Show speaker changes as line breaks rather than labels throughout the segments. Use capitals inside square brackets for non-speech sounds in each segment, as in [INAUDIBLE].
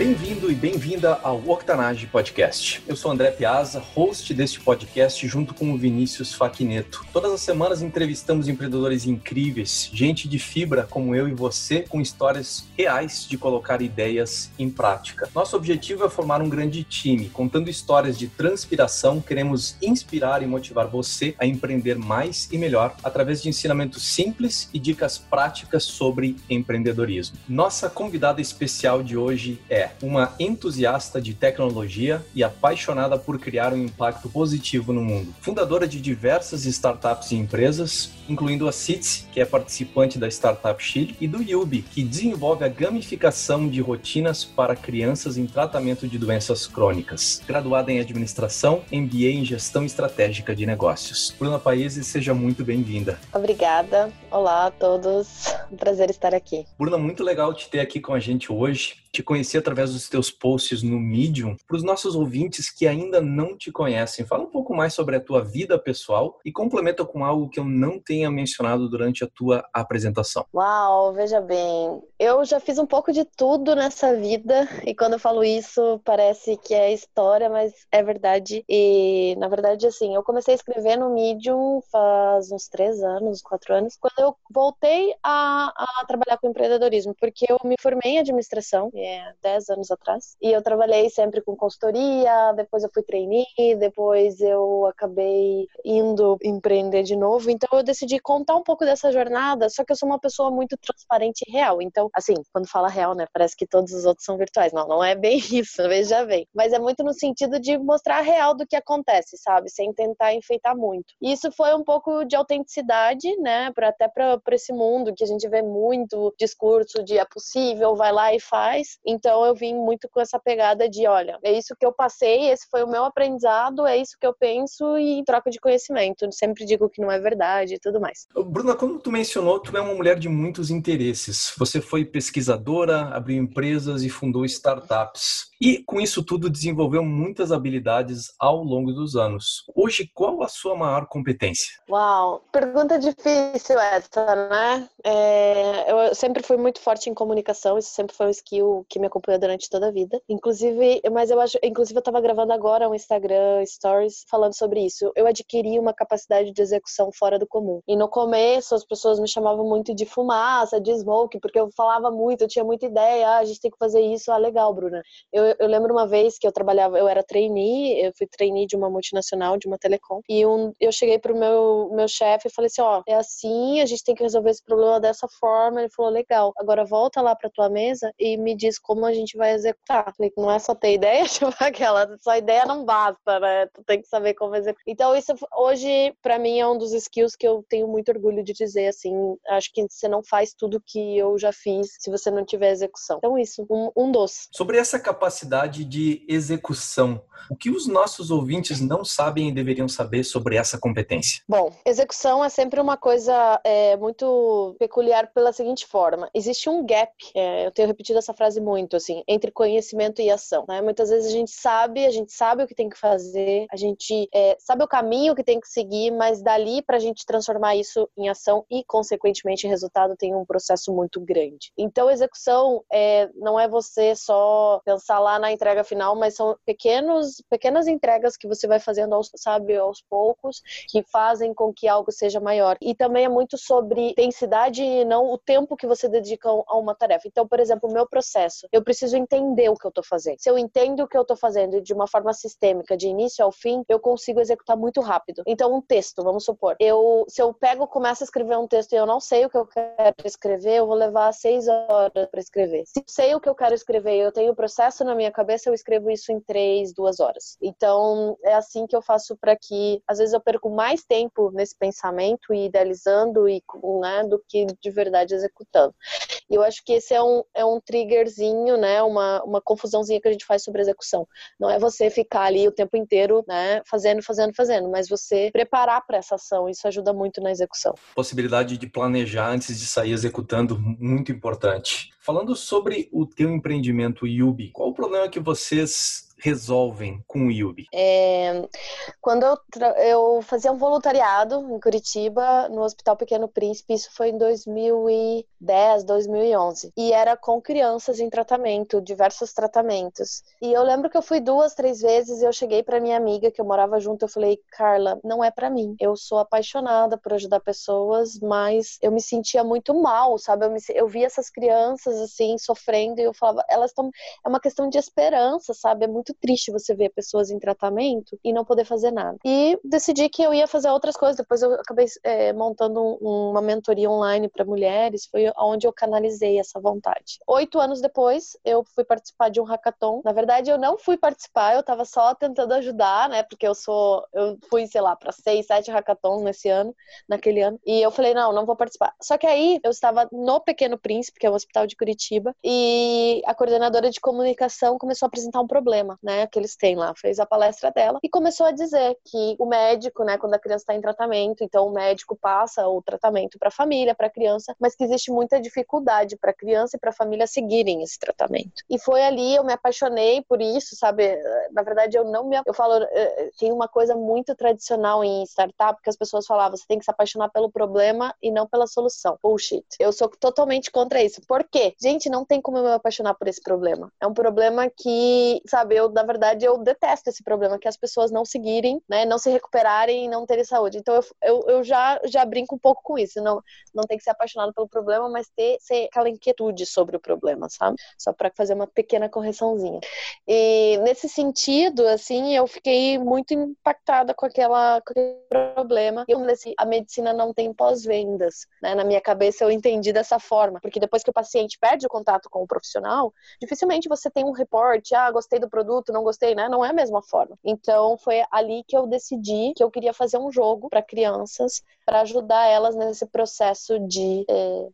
Bem-vindo e bem-vinda ao Octanage Podcast. Eu sou André Piazza, host deste podcast junto com o Vinícius Faquineto. Todas as semanas entrevistamos empreendedores incríveis, gente de fibra como eu e você, com histórias reais de colocar ideias em prática. Nosso objetivo é formar um grande time, contando histórias de transpiração. Queremos inspirar e motivar você a empreender mais e melhor através de ensinamentos simples e dicas práticas sobre empreendedorismo. Nossa convidada especial de hoje é uma entusiasta de tecnologia e apaixonada por criar um impacto positivo no mundo. Fundadora de diversas startups e empresas, incluindo a CITS, que é participante da Startup Chile, e do Yubi, que desenvolve a gamificação de rotinas para crianças em tratamento de doenças crônicas. Graduada em administração, MBA em gestão estratégica de negócios. Bruna Paese, seja muito bem-vinda.
Obrigada. Olá a todos. Um prazer estar aqui.
Bruna, muito legal te ter aqui com a gente hoje te conheci através dos teus posts no Medium. Para os nossos ouvintes que ainda não te conhecem, fala um pouco mais sobre a tua vida pessoal e complementa com algo que eu não tenha mencionado durante a tua apresentação.
Uau, veja bem, eu já fiz um pouco de tudo nessa vida e quando eu falo isso parece que é história, mas é verdade. E na verdade, assim, eu comecei a escrever no Medium faz uns três anos, quatro anos, quando eu voltei a, a trabalhar com empreendedorismo, porque eu me formei em administração é, 10 anos atrás. E eu trabalhei sempre com consultoria, depois eu fui trainee, depois eu acabei indo empreender de novo. Então eu decidi contar um pouco dessa jornada, só que eu sou uma pessoa muito transparente e real. Então, assim, quando fala real, né, parece que todos os outros são virtuais. Não, não é bem [LAUGHS] isso, veja bem. Mas é muito no sentido de mostrar a real do que acontece, sabe? Sem tentar enfeitar muito. E isso foi um pouco de autenticidade, né, pra, até para esse mundo que a gente vê muito discurso de é possível, vai lá e faz. Então eu vim muito com essa pegada de, olha, é isso que eu passei, esse foi o meu aprendizado, é isso que eu penso e em troca de conhecimento. Eu sempre digo que não é verdade e tudo mais.
Bruna, como tu mencionou, tu é uma mulher de muitos interesses. Você foi pesquisadora, abriu empresas e fundou startups. E com isso tudo desenvolveu muitas habilidades ao longo dos anos. Hoje, qual a sua maior competência?
Uau, pergunta difícil essa, né? É, eu sempre fui muito forte em comunicação, isso sempre foi um skill que me acompanhou durante toda a vida. Inclusive, mas eu acho, inclusive eu tava gravando agora um Instagram Stories falando sobre isso. Eu adquiri uma capacidade de execução fora do comum. E no começo as pessoas me chamavam muito de fumaça, de smoke, porque eu falava muito, eu tinha muita ideia, ah, a gente tem que fazer isso, ah, legal, Bruna. Eu, eu lembro uma vez que eu trabalhava, eu era trainee, eu fui trainee de uma multinacional, de uma telecom, e um, eu cheguei pro meu, meu chefe e falei assim, ó, é assim, a gente tem que resolver esse problema dessa forma. Ele falou, legal, agora volta lá pra tua mesa e me diz como a gente vai executar. Não é só ter ideia, [LAUGHS] tipo aquela, só ideia não basta, né? Tu tem que saber como executar. Então, isso hoje, para mim, é um dos skills que eu tenho muito orgulho de dizer, assim, acho que você não faz tudo que eu já fiz se você não tiver execução. Então, isso, um, um doce.
Sobre essa capacidade de execução, o que os nossos ouvintes não sabem e deveriam saber sobre essa competência?
Bom, execução é sempre uma coisa é, muito peculiar pela seguinte forma: existe um gap, é, eu tenho repetido essa frase muito, assim, entre conhecimento e ação. Né? Muitas vezes a gente sabe, a gente sabe o que tem que fazer, a gente é, sabe o caminho que tem que seguir, mas dali para a gente transformar isso em ação e, consequentemente, em resultado, tem um processo muito grande. Então, execução é, não é você só pensar lá na entrega final, mas são pequenos, pequenas entregas que você vai fazendo, aos, sabe, aos poucos, que fazem com que algo seja maior. E também é muito sobre intensidade e não o tempo que você dedica a uma tarefa. Então, por exemplo, o meu processo, eu preciso entender o que eu estou fazendo. Se eu entendo o que eu estou fazendo de uma forma sistêmica, de início ao fim, eu consigo executar muito rápido. Então, um texto, vamos supor, eu, se eu pego, começo a escrever um texto e eu não sei o que eu quero escrever, eu vou levar seis horas para escrever. Se eu sei o que eu quero escrever e eu tenho o processo na minha cabeça, eu escrevo isso em três, duas horas. Então, é assim que eu faço para que, às vezes, eu perco mais tempo nesse pensamento e idealizando e, né, do que de verdade executando. E eu acho que esse é um, é um triggerzinho, né? Uma, uma confusãozinha que a gente faz sobre execução. Não é você ficar ali o tempo inteiro, né? Fazendo, fazendo, fazendo, mas você preparar para essa ação. Isso ajuda muito na execução.
Possibilidade de planejar antes de sair executando, muito importante. Falando sobre o teu empreendimento Yubi, qual o problema que vocês resolvem com o Yubi?
É, quando eu, eu fazia um voluntariado em Curitiba, no Hospital Pequeno Príncipe, isso foi em 2010, 2011, e era com crianças em tratamento, diversos tratamentos. E eu lembro que eu fui duas, três vezes e eu cheguei para minha amiga que eu morava junto, eu falei, Carla, não é para mim. Eu sou apaixonada por ajudar pessoas, mas eu me sentia muito mal, sabe? Eu, me, eu via essas crianças assim sofrendo e eu falava, elas estão é uma questão de esperança, sabe? É muito triste você ver pessoas em tratamento e não poder fazer nada. E decidi que eu ia fazer outras coisas. Depois eu acabei é, montando um, uma mentoria online para mulheres. Foi onde eu canalizei essa vontade. Oito anos depois, eu fui participar de um hackathon. Na verdade, eu não fui participar, eu estava só tentando ajudar, né? Porque eu sou, eu fui, sei lá, para seis, sete hackathons nesse ano, naquele ano. E eu falei, não, não vou participar. Só que aí eu estava no Pequeno Príncipe, que é um hospital de Curitiba, e a coordenadora de comunicação começou a apresentar um problema né, que eles têm lá, fez a palestra dela e começou a dizer que o médico, né, quando a criança está em tratamento, então o médico passa o tratamento para a família, para a criança, mas que existe muita dificuldade para a criança e para a família seguirem esse tratamento. E foi ali eu me apaixonei por isso, sabe? Na verdade eu não me eu falo eh, eh, tem uma coisa muito tradicional em startup que as pessoas falavam, você tem que se apaixonar pelo problema e não pela solução. Bullshit. Eu sou totalmente contra isso. Por quê? Gente, não tem como eu me apaixonar por esse problema. É um problema que, sabe, eu na verdade, eu detesto esse problema, que as pessoas não seguirem, né, não se recuperarem e não terem saúde. Então, eu, eu, eu, já, já brinco um pouco com isso. Não, não tem que ser apaixonado pelo problema, mas ter, aquela inquietude sobre o problema, sabe? Só para fazer uma pequena correçãozinha. E nesse sentido, assim, eu fiquei muito impactada com, aquela, com aquele problema. Eu assim, a medicina não tem pós-vendas, né? Na minha cabeça, eu entendi dessa forma, porque depois que o paciente perde o contato com o profissional, dificilmente você tem um reporte, ah, gostei do produto, não gostei, né? Não é a mesma forma. Então foi ali que eu decidi que eu queria fazer um jogo para crianças para ajudar elas nesse processo de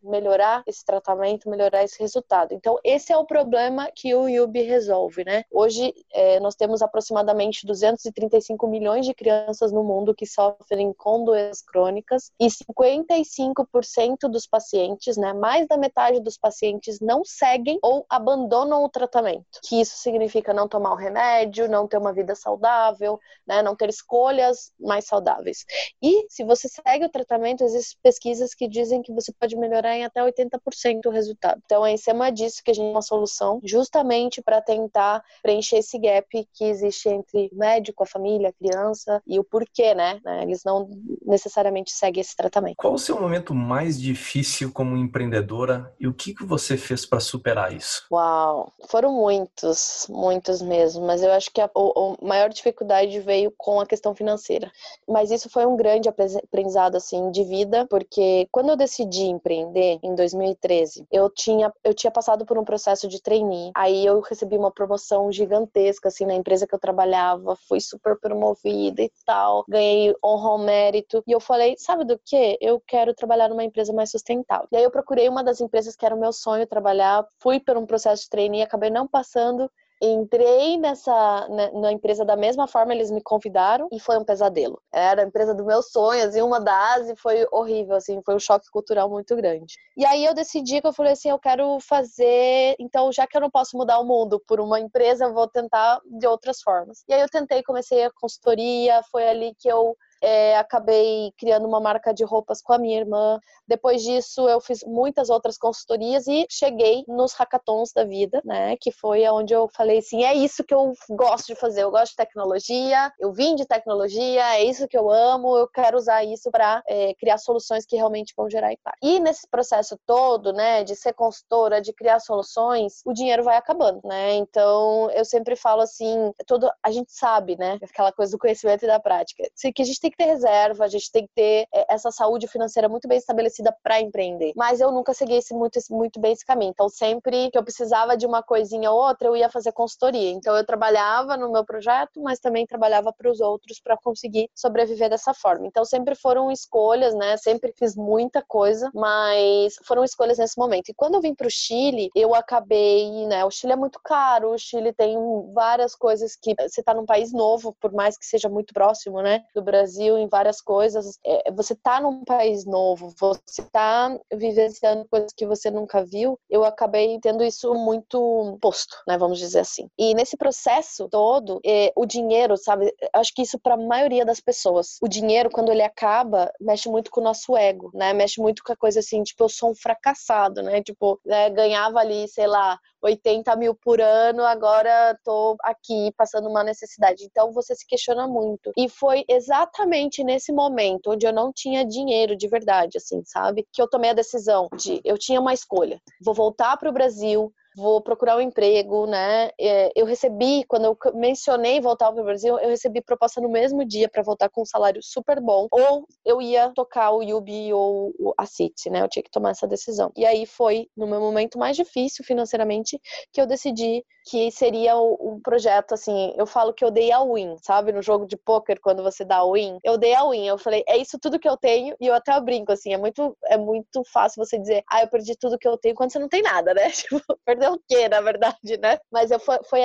melhorar esse tratamento, melhorar esse resultado. Então esse é o problema que o Yubi resolve, né? Hoje é, nós temos aproximadamente 235 milhões de crianças no mundo que sofrem com doenças crônicas e 55% dos pacientes, né, mais da metade dos pacientes não seguem ou abandonam o tratamento. Que isso significa não tomar o remédio, não ter uma vida saudável, né, não ter escolhas mais saudáveis. E se você segue o tratamento, existem pesquisas que dizem que você pode melhorar em até 80% o resultado. Então é em cima disso que a gente tem uma solução, justamente para tentar preencher esse gap que existe entre o médico, a família, a criança e o porquê, né? Eles não necessariamente seguem esse tratamento.
Qual o seu momento mais difícil como empreendedora e o que, que você fez para superar isso?
Uau, foram muitos, muitos mesmo, mas eu acho que a, a maior dificuldade veio com a questão financeira. Mas isso foi um grande aprendizado assim de vida, porque quando eu decidi empreender em 2013, eu tinha eu tinha passado por um processo de trainee. Aí eu recebi uma promoção gigantesca assim na empresa que eu trabalhava, fui super promovida e tal, ganhei honra ao mérito. E eu falei, sabe do que? Eu quero trabalhar numa empresa mais sustentável. E aí eu procurei uma das empresas que era o meu sonho trabalhar, fui por um processo de trainee, acabei não passando Entrei nessa né, na empresa da mesma forma, eles me convidaram e foi um pesadelo. Era a empresa dos meus sonhos e uma das e foi horrível, assim, foi um choque cultural muito grande. E aí eu decidi que eu falei assim, eu quero fazer, então já que eu não posso mudar o mundo por uma empresa, eu vou tentar de outras formas. E aí eu tentei, comecei a consultoria, foi ali que eu é, acabei criando uma marca de roupas com a minha irmã. Depois disso, eu fiz muitas outras consultorias e cheguei nos hackathons da vida, né? Que foi onde eu falei assim: é isso que eu gosto de fazer. Eu gosto de tecnologia, eu vim de tecnologia, é isso que eu amo, eu quero usar isso para é, criar soluções que realmente vão gerar impacto. E nesse processo todo, né, de ser consultora, de criar soluções, o dinheiro vai acabando, né? Então, eu sempre falo assim: todo, a gente sabe, né? Aquela coisa do conhecimento e da prática. Que a gente tem que ter reserva, a gente tem que ter é, essa saúde financeira muito bem estabelecida para empreender. Mas eu nunca segui esse, muito, muito bem esse caminho. Então, sempre que eu precisava de uma coisinha ou outra, eu ia fazer consultoria. Então, eu trabalhava no meu projeto, mas também trabalhava para os outros para conseguir sobreviver dessa forma. Então, sempre foram escolhas, né? Sempre fiz muita coisa, mas foram escolhas nesse momento. E quando eu vim para o Chile, eu acabei, né? O Chile é muito caro, o Chile tem várias coisas que você está num país novo, por mais que seja muito próximo, né? Do Brasil, em várias coisas. É, você está num país novo, você está vivenciando coisas que você nunca viu. Eu acabei tendo isso muito posto, né? Vamos dizer assim. E nesse processo todo, é, o dinheiro, sabe? Acho que isso para a maioria das pessoas. O dinheiro, quando ele acaba, mexe muito com o nosso ego, né? Mexe muito com a coisa assim, tipo, eu sou um fracassado, né? Tipo, né, ganhava ali, sei lá, 80 mil por ano, agora tô aqui passando uma necessidade. Então você se questiona muito. E foi exatamente nesse momento onde eu não tinha dinheiro de verdade, assim, sabe? Que eu tomei a decisão de eu tinha uma escolha. Vou voltar para o Brasil, vou procurar um emprego, né? É, eu recebi, quando eu mencionei voltar para o Brasil, eu recebi proposta no mesmo dia para voltar com um salário super bom, ou eu ia tocar o Yubi ou a City, né? Eu tinha que tomar essa decisão. E aí foi no meu momento mais difícil financeiramente que eu decidi que seria um projeto assim, eu falo que eu dei a win, sabe? No jogo de poker quando você dá a win, eu dei a win. Eu falei, é isso tudo que eu tenho e eu até brinco assim, é muito é muito fácil você dizer, ah, eu perdi tudo que eu tenho quando você não tem nada, né? [LAUGHS] Tipo, fazer o quê, na verdade, né? Mas eu foi, foi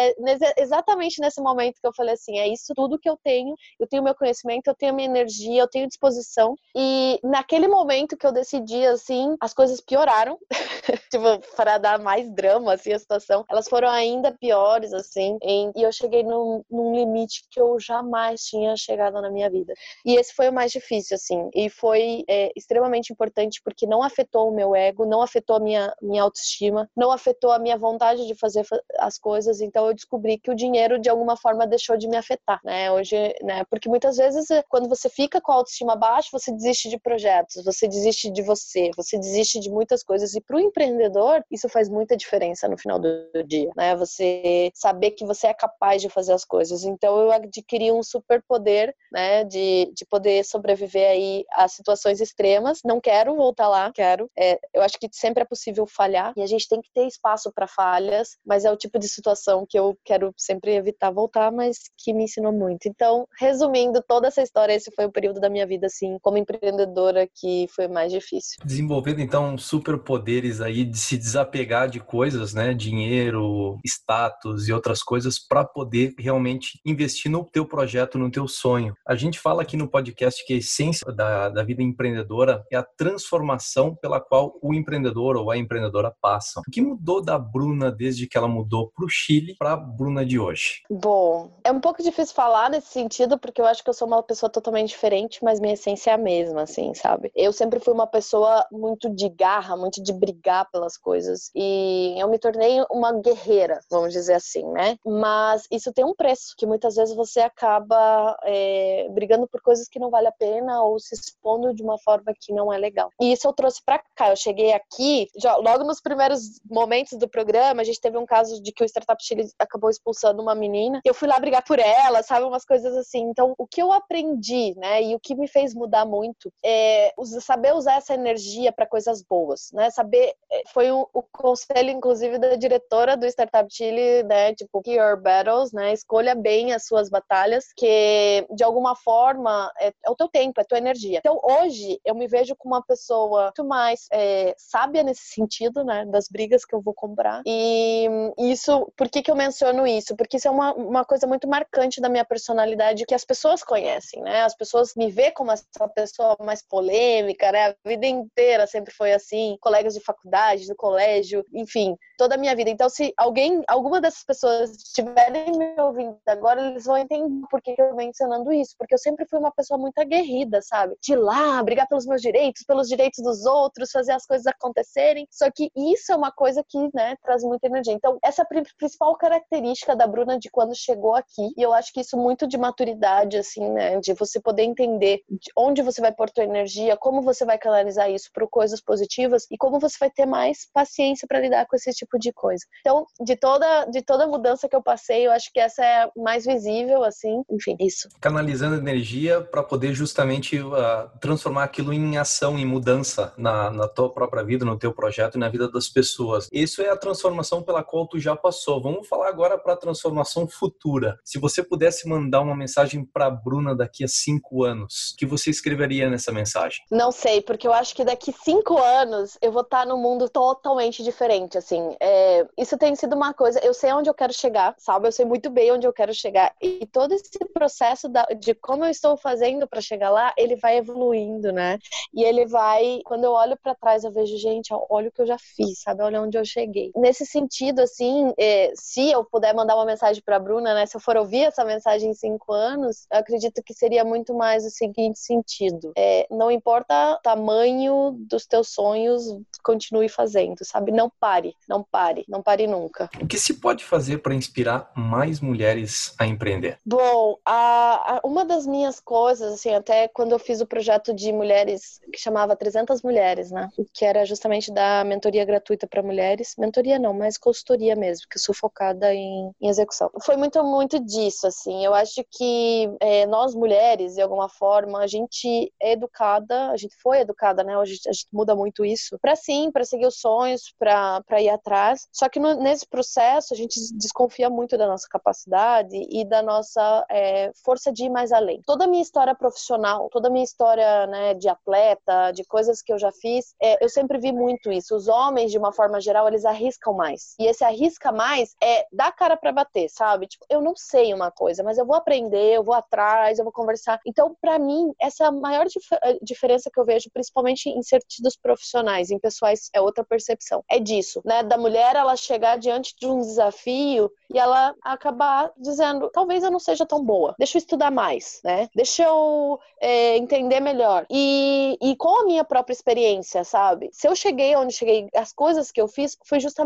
exatamente nesse momento que eu falei assim: é isso tudo que eu tenho, eu tenho meu conhecimento, eu tenho minha energia, eu tenho disposição. E naquele momento que eu decidi, assim, as coisas pioraram. [LAUGHS] tipo, para dar mais drama, assim, a situação, elas foram ainda piores, assim, em, e eu cheguei num, num limite que eu jamais tinha chegado na minha vida. E esse foi o mais difícil, assim, e foi é, extremamente importante porque não afetou o meu ego, não afetou a minha, minha autoestima, não afetou a minha minha vontade de fazer as coisas, então eu descobri que o dinheiro de alguma forma deixou de me afetar, né? Hoje, né? Porque muitas vezes eh, quando você fica com a autoestima baixa, você desiste de projetos, você desiste de você, você desiste de muitas coisas e para o empreendedor isso faz muita diferença no final do dia, né? Você saber que você é capaz de fazer as coisas. Então eu adquiri um super poder, né? De, de poder sobreviver aí a situações extremas. Não quero voltar lá, quero. É, eu acho que sempre é possível falhar e a gente tem que ter espaço para falhas, mas é o tipo de situação que eu quero sempre evitar voltar, mas que me ensinou muito. Então, resumindo toda essa história, esse foi o período da minha vida, assim, como empreendedora, que foi mais difícil.
Desenvolvendo, então, superpoderes aí de se desapegar de coisas, né? Dinheiro, status e outras coisas, para poder realmente investir no teu projeto, no teu sonho. A gente fala aqui no podcast que a essência da, da vida empreendedora é a transformação pela qual o empreendedor ou a empreendedora passam. O que mudou da Bruna desde que ela mudou para o Chile para a Bruna de hoje?
Bom, é um pouco difícil falar nesse sentido, porque eu acho que eu sou uma pessoa totalmente diferente, mas minha essência é a mesma, assim, sabe? Eu sempre fui uma pessoa muito de garra, muito de brigar pelas coisas. E eu me tornei uma guerreira, vamos dizer assim, né? Mas isso tem um preço, que muitas vezes você acaba é, brigando por coisas que não vale a pena ou se expondo de uma forma que não é legal. E isso eu trouxe para cá. Eu cheguei aqui, já, logo nos primeiros momentos do programa, a gente teve um caso de que o Startup Chile acabou expulsando uma menina. E eu fui lá brigar por ela, sabe? Umas coisas assim. Então, o que eu aprendi, né? E o que me fez mudar muito é saber usar essa energia para coisas boas, né? Saber. É, foi o, o, conselho, inclusive, da diretora do Startup Chile, né? Tipo, your battles, né? Escolha bem as suas batalhas, que de alguma forma é, é o teu tempo, é a tua energia. Então, hoje, eu me vejo como uma pessoa muito mais é, sábia nesse sentido, né? Das brigas que eu vou comprar. E isso, por que, que eu menciono isso? Porque isso é uma, uma coisa muito marcante da minha personalidade que as pessoas conhecem, né? As pessoas me vê como essa pessoa mais polêmica, né? A vida inteira sempre foi assim, colegas de faculdade, do colégio, enfim, toda a minha vida. Então, se alguém, alguma dessas pessoas estiverem me ouvindo agora, eles vão entender por que, que eu venho mencionando isso, porque eu sempre fui uma pessoa muito aguerrida, sabe? De lá, brigar pelos meus direitos, pelos direitos dos outros, fazer as coisas acontecerem. Só que isso é uma coisa que, né, né, traz muita energia. Então, essa é a principal característica da Bruna de quando chegou aqui, e eu acho que isso muito de maturidade, assim, né, de você poder entender onde você vai pôr tua energia, como você vai canalizar isso para coisas positivas e como você vai ter mais paciência para lidar com esse tipo de coisa. Então, de toda de toda mudança que eu passei, eu acho que essa é mais visível, assim, enfim, isso.
Canalizando energia para poder justamente uh, transformar aquilo em ação, em mudança na, na tua própria vida, no teu projeto e na vida das pessoas. Isso é a transformação pela qual tu já passou. Vamos falar agora para a transformação futura. Se você pudesse mandar uma mensagem para Bruna daqui a cinco anos, o que você escreveria nessa mensagem?
Não sei, porque eu acho que daqui cinco anos eu vou estar num mundo totalmente diferente, assim. É, isso tem sido uma coisa, eu sei onde eu quero chegar, sabe? Eu sei muito bem onde eu quero chegar. E todo esse processo de como eu estou fazendo para chegar lá, ele vai evoluindo, né? E ele vai, quando eu olho para trás, eu vejo, gente, olha o que eu já fiz, sabe? Olha onde eu cheguei. Nesse sentido, assim, é, se eu puder mandar uma mensagem para Bruna, né? Se eu for ouvir essa mensagem em cinco anos, eu acredito que seria muito mais o seguinte sentido: é, não importa o tamanho dos teus sonhos, continue fazendo, sabe? Não pare, não pare, não pare nunca.
O que se pode fazer para inspirar mais mulheres a empreender?
Bom, a, a, uma das minhas coisas, assim, até quando eu fiz o projeto de mulheres que chamava 300 Mulheres, né? Que era justamente da mentoria gratuita para mulheres. Mentoria não, mas consultoria mesmo, que eu sou focada em, em execução. Foi muito, muito disso, assim. Eu acho que é, nós mulheres, de alguma forma, a gente é educada, a gente foi educada, né? Hoje a gente muda muito isso, para sim, para seguir os sonhos, para ir atrás. Só que no, nesse processo a gente desconfia muito da nossa capacidade e da nossa é, força de ir mais além. Toda a minha história profissional, toda a minha história né, de atleta, de coisas que eu já fiz, é, eu sempre vi muito isso. Os homens, de uma forma geral, eles arriscam mais. E esse arrisca mais é dar cara para bater, sabe? Tipo, eu não sei uma coisa, mas eu vou aprender, eu vou atrás, eu vou conversar. Então, para mim, essa é a maior dif diferença que eu vejo, principalmente em sentidos profissionais, em pessoais, é outra percepção. É disso, né? Da mulher ela chegar diante de um desafio e ela acabar dizendo, talvez eu não seja tão boa, deixa eu estudar mais, né? Deixa eu é, entender melhor. E, e com a minha própria experiência, sabe? Se eu cheguei onde cheguei, as coisas que eu fiz foi justamente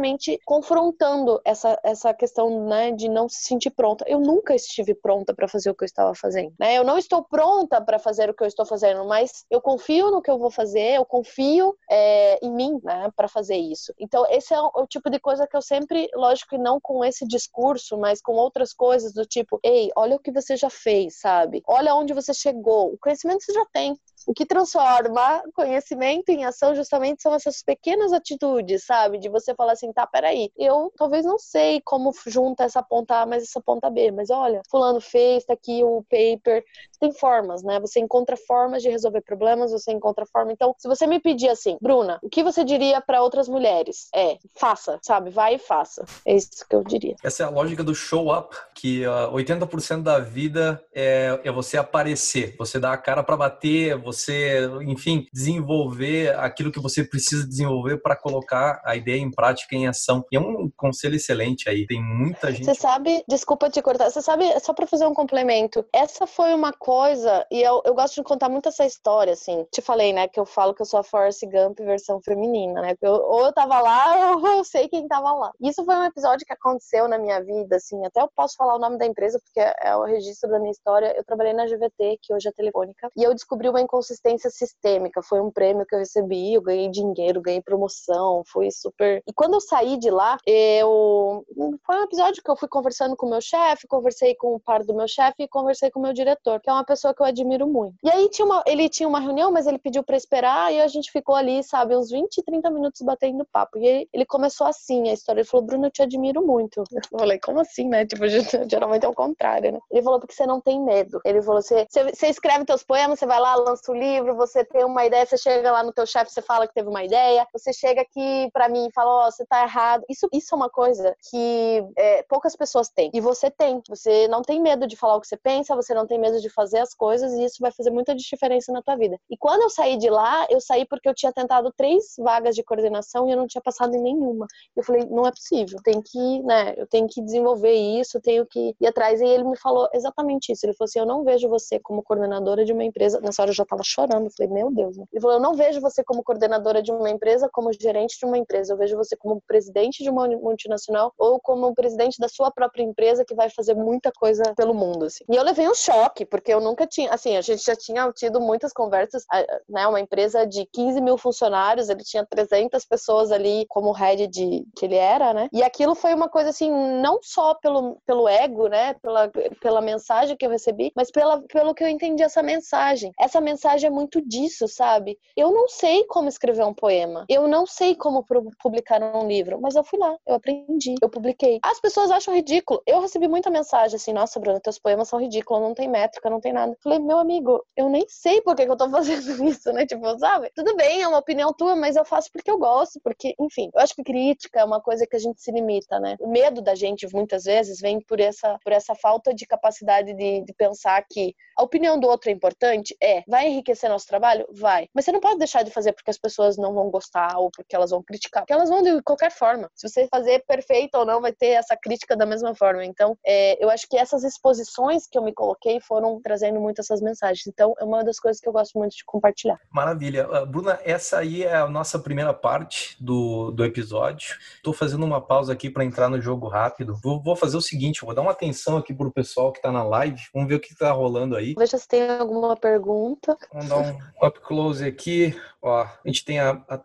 confrontando essa, essa questão, né, de não se sentir pronta. Eu nunca estive pronta para fazer o que eu estava fazendo, né? Eu não estou pronta para fazer o que eu estou fazendo, mas eu confio no que eu vou fazer, eu confio é, em mim, né, para fazer isso. Então, esse é o, o tipo de coisa que eu sempre, lógico que não com esse discurso, mas com outras coisas do tipo, ei, olha o que você já fez, sabe? Olha onde você chegou. O conhecimento você já tem. O que transforma conhecimento em ação justamente são essas pequenas atitudes, sabe? De você falar assim, tá, peraí, eu talvez não sei como junta essa ponta A mais essa ponta B, mas olha, fulano fez, tá aqui o paper. Tem formas, né? Você encontra formas de resolver problemas, você encontra forma. Então, se você me pedir assim, Bruna, o que você diria para outras mulheres? É, faça, sabe? Vai e faça. É isso que eu diria.
Essa é a lógica do show up, que uh, 80% da vida é, é você aparecer, você dar a cara para bater, você, enfim, desenvolver aquilo que você precisa desenvolver para colocar a ideia em prática, em ação. E é um conselho excelente aí. Tem muita gente.
Você sabe, desculpa te cortar, você sabe, só para fazer um complemento, essa foi uma coisa, e eu, eu gosto de contar muito essa história, assim. Te falei, né, que eu falo que eu sou a Forrest Gump versão feminina, né? Eu, ou eu tava lá, [LAUGHS] ou eu sei quem tava lá. Isso foi um episódio que aconteceu na minha vida, assim. Até eu posso falar o nome da empresa, porque é o registro da minha história. Eu trabalhei na GVT, que hoje é Telefônica, e eu descobri uma inconsistência sistêmica. Foi um prêmio que eu recebi, eu ganhei dinheiro, ganhei promoção, foi super. E quando eu saí de lá, eu. Foi um episódio que eu fui conversando com o meu chefe, conversei com o par do meu chefe e conversei com o meu diretor, que é uma pessoa que eu admiro muito. E aí tinha uma... ele tinha uma reunião, mas ele pediu para esperar e a gente ficou ali, sabe, uns 20, 30 minutos batendo papo. E ele começou assim a história. Ele falou: Bruno, eu te admiro muito. Eu falei: como assim, né? Tipo, [LAUGHS] geralmente é o contrário, né? Ele falou: porque você não tem medo. Ele falou: você, você escreve teus poemas, você vai lá, lança o livro, você tem uma ideia, você chega lá no teu chefe, você fala que teve uma ideia, você chega aqui para mim e fala, ó, oh, você tá errado. Isso, isso é uma coisa que é, poucas pessoas têm. E você tem. Você não tem medo de falar o que você pensa, você não tem medo de fazer as coisas e isso vai fazer muita diferença na tua vida. E quando eu saí de lá, eu saí porque eu tinha tentado três vagas de coordenação e eu não tinha passado em nenhuma. Eu falei, não é possível, tem que, né, eu tenho que desenvolver isso, tenho que ir atrás. E ele me falou exatamente isso. Ele falou assim: eu não vejo você como coordenadora de uma empresa, nessa hora eu já tava chorando. Eu falei, meu Deus. Né? Ele falou, eu não vejo você como coordenadora de uma empresa, como gerente de uma empresa. Eu vejo você como presidente de uma multinacional ou como presidente da sua própria empresa que vai fazer muita coisa pelo mundo. Assim. E eu levei um choque, porque eu nunca tinha, assim, a gente já tinha tido muitas conversas, né? Uma empresa de 15 mil funcionários, ele tinha 300 pessoas ali como head de que ele era, né? E aquilo foi uma coisa assim, não só pelo, pelo ego, né? Pela, pela mensagem que eu recebi, mas pela, pelo que eu entendi essa mensagem. Essa mensagem é muito disso, sabe? Eu não sei como escrever um poema, eu não sei como publicar um livro, mas eu fui lá, eu aprendi, eu publiquei. As pessoas acham ridículo. Eu recebi muita mensagem assim, nossa, Bruna, teus poemas são ridículos, não tem métrica, não tem nada. Falei, meu amigo, eu nem sei por que, eu tô [LAUGHS] fazendo isso, né? Tipo, sabe? Tudo bem, é uma opinião tua, mas eu faço porque eu gosto, porque, enfim, eu acho que crítica é uma coisa que a gente se limita, né? O medo da gente, muitas vezes, vem por essa, por essa falta de capacidade de, de pensar que a opinião do outro é importante? É. Vai enriquecer nosso trabalho? Vai. Mas você não pode deixar de fazer porque as pessoas não vão gostar ou porque elas vão criticar. Porque elas vão qualquer forma. Se você fazer perfeito ou não, vai ter essa crítica da mesma forma. Então, é, eu acho que essas exposições que eu me coloquei foram trazendo muito essas mensagens. Então, é uma das coisas que eu gosto muito de compartilhar.
Maravilha. Uh, Bruna, essa aí é a nossa primeira parte do, do episódio. Estou fazendo uma pausa aqui para entrar no jogo rápido. Vou, vou, fazer o seguinte, vou dar uma atenção aqui pro pessoal que está na live. Vamos ver o que está rolando aí.
Veja se tem alguma pergunta.
Vamos dar um up close aqui. Ó, a gente tem a, a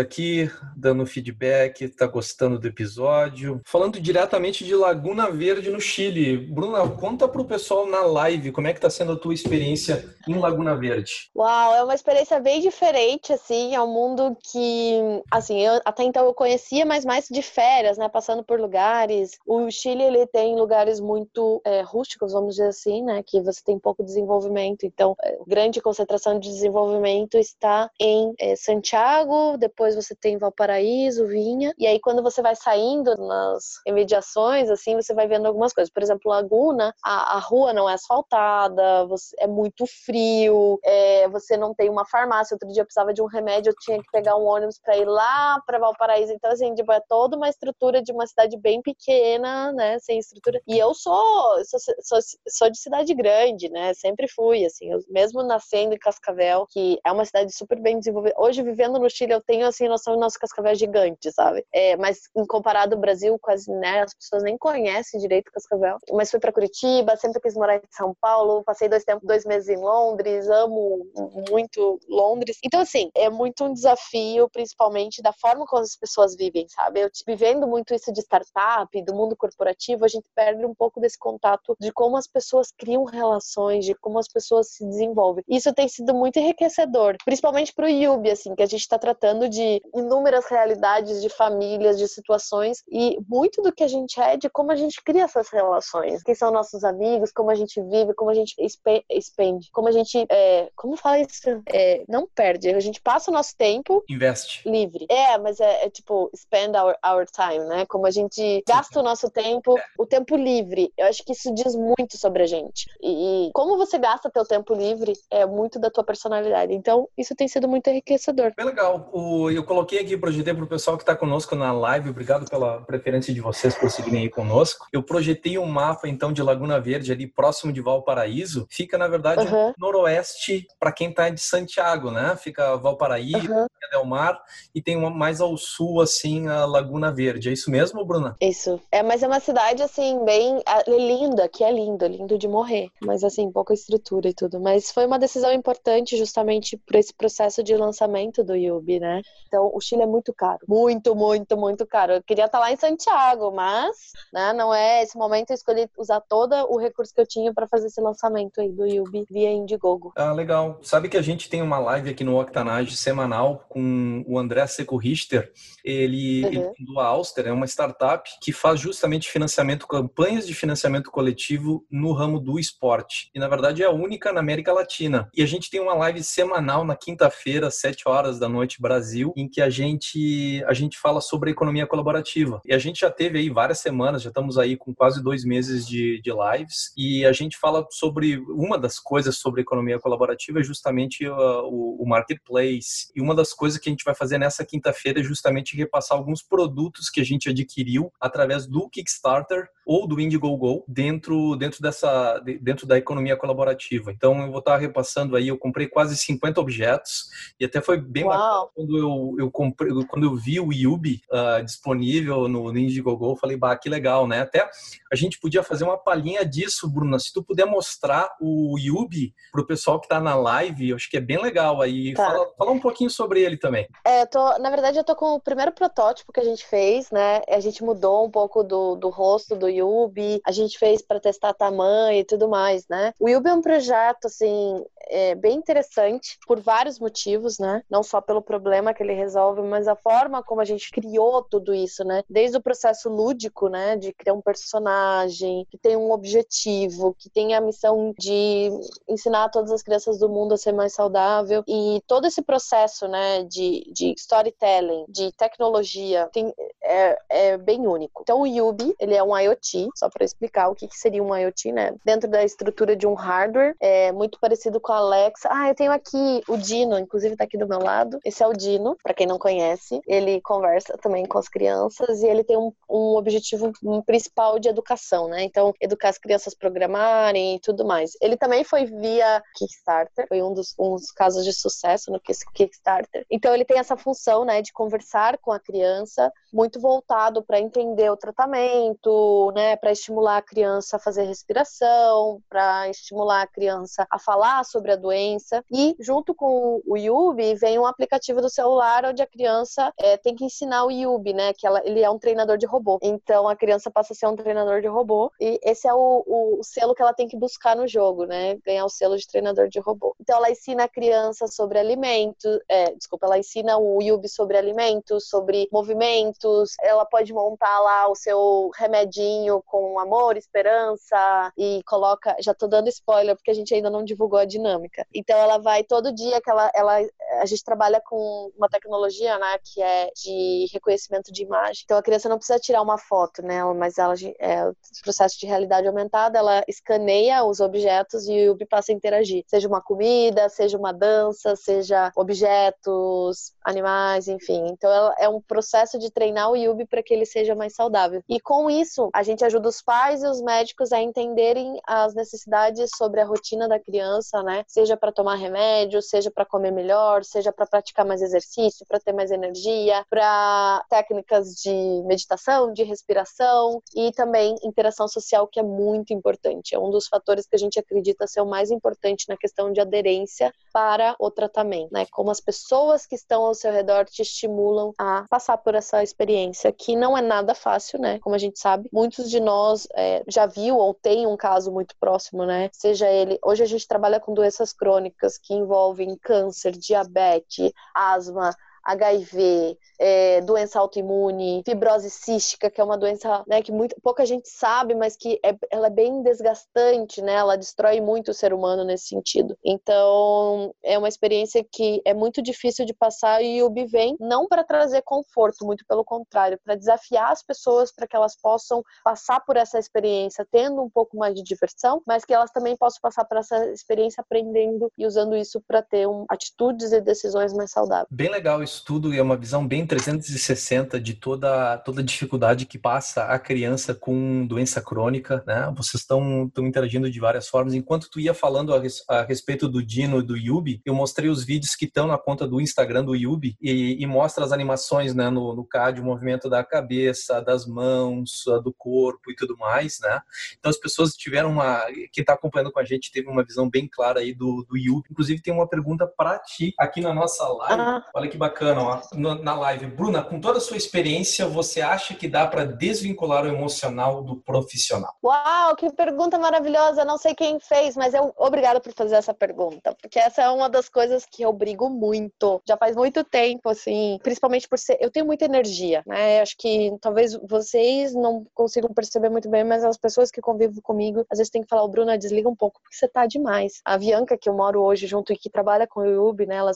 aqui, dando feedback, tá gostando do episódio. Falando diretamente de Laguna Verde, no Chile. Bruna, conta pro pessoal na live como é que tá sendo a tua experiência em Laguna Verde.
Uau, é uma experiência bem diferente, assim, é um mundo que, assim, eu, até então eu conhecia, mas mais de férias, né, passando por lugares. O Chile, ele tem lugares muito é, rústicos, vamos dizer assim, né, que você tem pouco desenvolvimento, então, é, grande concentração de desenvolvimento está em em é, Santiago, depois você tem Valparaíso, Vinha, e aí quando você vai saindo nas imediações, assim, você vai vendo algumas coisas. Por exemplo, Laguna, a, a rua não é asfaltada, você, é muito frio, é, você não tem uma farmácia. Outro dia eu precisava de um remédio, eu tinha que pegar um ônibus para ir lá para Valparaíso. Então, assim, tipo, é toda uma estrutura de uma cidade bem pequena, né, sem estrutura. E eu sou, sou, sou, sou de cidade grande, né, sempre fui, assim, eu, mesmo nascendo em Cascavel, que é uma cidade super bem Hoje, vivendo no Chile, eu tenho assim noção do nosso cascavel gigante, sabe? É, mas em comparado ao Brasil, quase, né, as pessoas nem conhecem direito cascavel. Mas fui para Curitiba, sempre quis morar em São Paulo, passei dois tempos, dois meses em Londres, amo muito Londres. Então, assim, é muito um desafio, principalmente da forma como as pessoas vivem, sabe? Eu vivendo muito isso de startup, do mundo corporativo, a gente perde um pouco desse contato de como as pessoas criam relações, de como as pessoas se desenvolvem. Isso tem sido muito enriquecedor, principalmente para o Yubi, assim, que a gente está tratando de inúmeras realidades, de famílias, de situações, e muito do que a gente é de como a gente cria essas relações. Quem são nossos amigos, como a gente vive, como a gente expende, como a gente. É, como fala isso? É, não perde, a gente passa o nosso tempo.
Investe.
Livre. É, mas é, é tipo, spend our, our time, né? Como a gente gasta o nosso tempo, o tempo livre. Eu acho que isso diz muito sobre a gente. E, e como você gasta teu tempo livre é muito da tua personalidade. Então, isso tem sido muito enriquecedor.
Bem legal. O, eu coloquei aqui, projetei para o pessoal que está conosco na live. Obrigado pela preferência de vocês por seguirem aí conosco. Eu projetei um mapa, então, de Laguna Verde, ali próximo de Valparaíso. Fica, na verdade, uhum. noroeste para quem está de Santiago, né? Fica Valparaíso, uhum. Del Mar, e tem uma mais ao sul, assim, a Laguna Verde. É isso mesmo, Bruna?
Isso. É, mas é uma cidade, assim, bem é linda, que é lindo, lindo de morrer. Mas, assim, pouca estrutura e tudo. Mas foi uma decisão importante justamente por esse processo de lançamento do Yubi, né? Então, o Chile é muito caro. Muito, muito, muito caro. Eu queria estar lá em Santiago, mas, né, não é esse momento. Eu escolhi usar todo o recurso que eu tinha para fazer esse lançamento aí do Yubi via Indiegogo.
Ah, legal. Sabe que a gente tem uma live aqui no Octanage semanal com o André Seco Richter. Ele, uhum. ele fundou a Auster, é uma startup que faz justamente financiamento, campanhas de financiamento coletivo no ramo do esporte. E, na verdade, é a única na América Latina. E a gente tem uma live semanal na quinta-feira quinta-feira, sete horas da noite Brasil, em que a gente a gente fala sobre economia colaborativa. E a gente já teve aí várias semanas, já estamos aí com quase dois meses de, de lives e a gente fala sobre uma das coisas sobre economia colaborativa é justamente uh, o, o marketplace. E uma das coisas que a gente vai fazer nessa quinta-feira é justamente repassar alguns produtos que a gente adquiriu através do Kickstarter ou do Indiegogo dentro dentro dessa dentro da economia colaborativa. Então eu vou estar repassando aí, eu comprei quase 50 objetos e até foi bem bacana quando eu, eu comprei quando eu vi o Yubi uh, disponível no, no Indiegogo, eu falei, bah, que legal, né? Até a gente podia fazer uma palhinha disso, Bruna, se tu puder mostrar o Yubi pro pessoal que tá na live, eu acho que é bem legal aí. Tá. Fala, fala um pouquinho sobre ele também.
É, tô, na verdade eu tô com o primeiro protótipo que a gente fez, né? A gente mudou um pouco do, do rosto do Yubi, a gente fez para testar tamanho e tudo mais, né? O Yubi é um projeto, assim, é bem interessante por vários motivos, né? Não só pelo problema que ele resolve, mas a forma como a gente criou tudo isso, né? Desde o processo lúdico, né? De criar um personagem que tem um objetivo, que tem a missão de ensinar todas as crianças do mundo a ser mais saudável e todo esse processo, né? De, de storytelling, de tecnologia, tem, é, é bem único. Então o Yubi, ele é um IoT, só para explicar o que, que seria um IoT, né? Dentro da estrutura de um hardware, é muito parecido com a Alexa. Ah, eu tenho aqui o Dino, inclusive tá aqui do meu lado. Esse é o Dino, para quem não conhece. Ele conversa também com as crianças e ele tem um, um objetivo principal de educação, né? Então, educar as crianças a programarem e tudo mais. Ele também foi via Kickstarter, foi um dos, dos casos de sucesso no Kickstarter. Então, ele tem essa função, né, de conversar com a criança, muito voltado para entender o tratamento, né, para estimular a criança a fazer respiração, para estimular a criança a falar sobre a doença. E junto com o Vem um aplicativo do celular onde a criança é, tem que ensinar o Yubi, né? Que ela, ele é um treinador de robô. Então a criança passa a ser um treinador de robô e esse é o, o, selo que ela tem que buscar no jogo, né? Ganhar o selo de treinador de robô. Então ela ensina a criança sobre alimentos, é, desculpa, ela ensina o Yubi sobre alimentos, sobre movimentos. Ela pode montar lá o seu remedinho com amor, esperança e coloca. Já tô dando spoiler porque a gente ainda não divulgou a dinâmica dinâmica. Então ela vai todo dia que ela, ela a gente trabalha com uma tecnologia, né, que é de reconhecimento de imagem. Então a criança não precisa tirar uma foto, né, mas ela é o processo de realidade aumentada, ela escaneia os objetos e o Yubi passa a interagir, seja uma comida, seja uma dança, seja objetos, animais, enfim. Então ela, é um processo de treinar o Yubi para que ele seja mais saudável. E com isso, a gente ajuda os pais e os médicos a entenderem as necessidades sobre a rotina da criança, né? Seja para tomar remédio, seja para comer melhor, seja para praticar mais exercício, para ter mais energia, para técnicas de meditação, de respiração e também interação social, que é muito importante. É um dos fatores que a gente acredita ser o mais importante na questão de aderência para o tratamento, né? Como as pessoas que estão ao seu redor te estimulam a passar por essa experiência, que não é nada fácil, né? Como a gente sabe, muitos de nós é, já viu ou tem um caso muito próximo, né? Seja ele. Hoje a gente trabalha com doenças crônicas que envolvem câncer, diabetes, asma, HIV, é, doença autoimune, fibrose cística, que é uma doença né, que muito, pouca gente sabe, mas que é, ela é bem desgastante, né? Ela destrói muito o ser humano nesse sentido. Então, é uma experiência que é muito difícil de passar e o Bi vem não para trazer conforto, muito pelo contrário, para desafiar as pessoas para que elas possam passar por essa experiência tendo um pouco mais de diversão, mas que elas também possam passar por essa experiência aprendendo e usando isso para ter um, atitudes e decisões mais saudáveis.
Bem legal isso tudo e é uma visão bem 360 de toda, toda a dificuldade que passa a criança com doença crônica, né? Vocês estão interagindo de várias formas. Enquanto tu ia falando a, res, a, respeito do Dino e do Yubi, eu mostrei os vídeos que estão na conta do Instagram do Yubi e, e mostra as animações, né? No, no CAD, o movimento da cabeça, das mãos, do corpo e tudo mais, né? Então as pessoas tiveram uma... Quem está acompanhando com a gente teve uma visão bem clara aí do, do Yubi. Inclusive tem uma pergunta para ti aqui na nossa live. Ah. Olha que bacana bacana ó, na live. Bruna, com toda a sua experiência, você acha que dá para desvincular o emocional do profissional?
Uau, que pergunta maravilhosa! Não sei quem fez, mas eu obrigada por fazer essa pergunta, porque essa é uma das coisas que eu brigo muito. Já faz muito tempo, assim, principalmente por ser. Eu tenho muita energia, né? Acho que talvez vocês não consigam perceber muito bem, mas as pessoas que convivem comigo, às vezes tem que falar, Bruna, desliga um pouco, porque você tá demais. A Bianca, que eu moro hoje junto e que trabalha com o Yubi, né? Ela é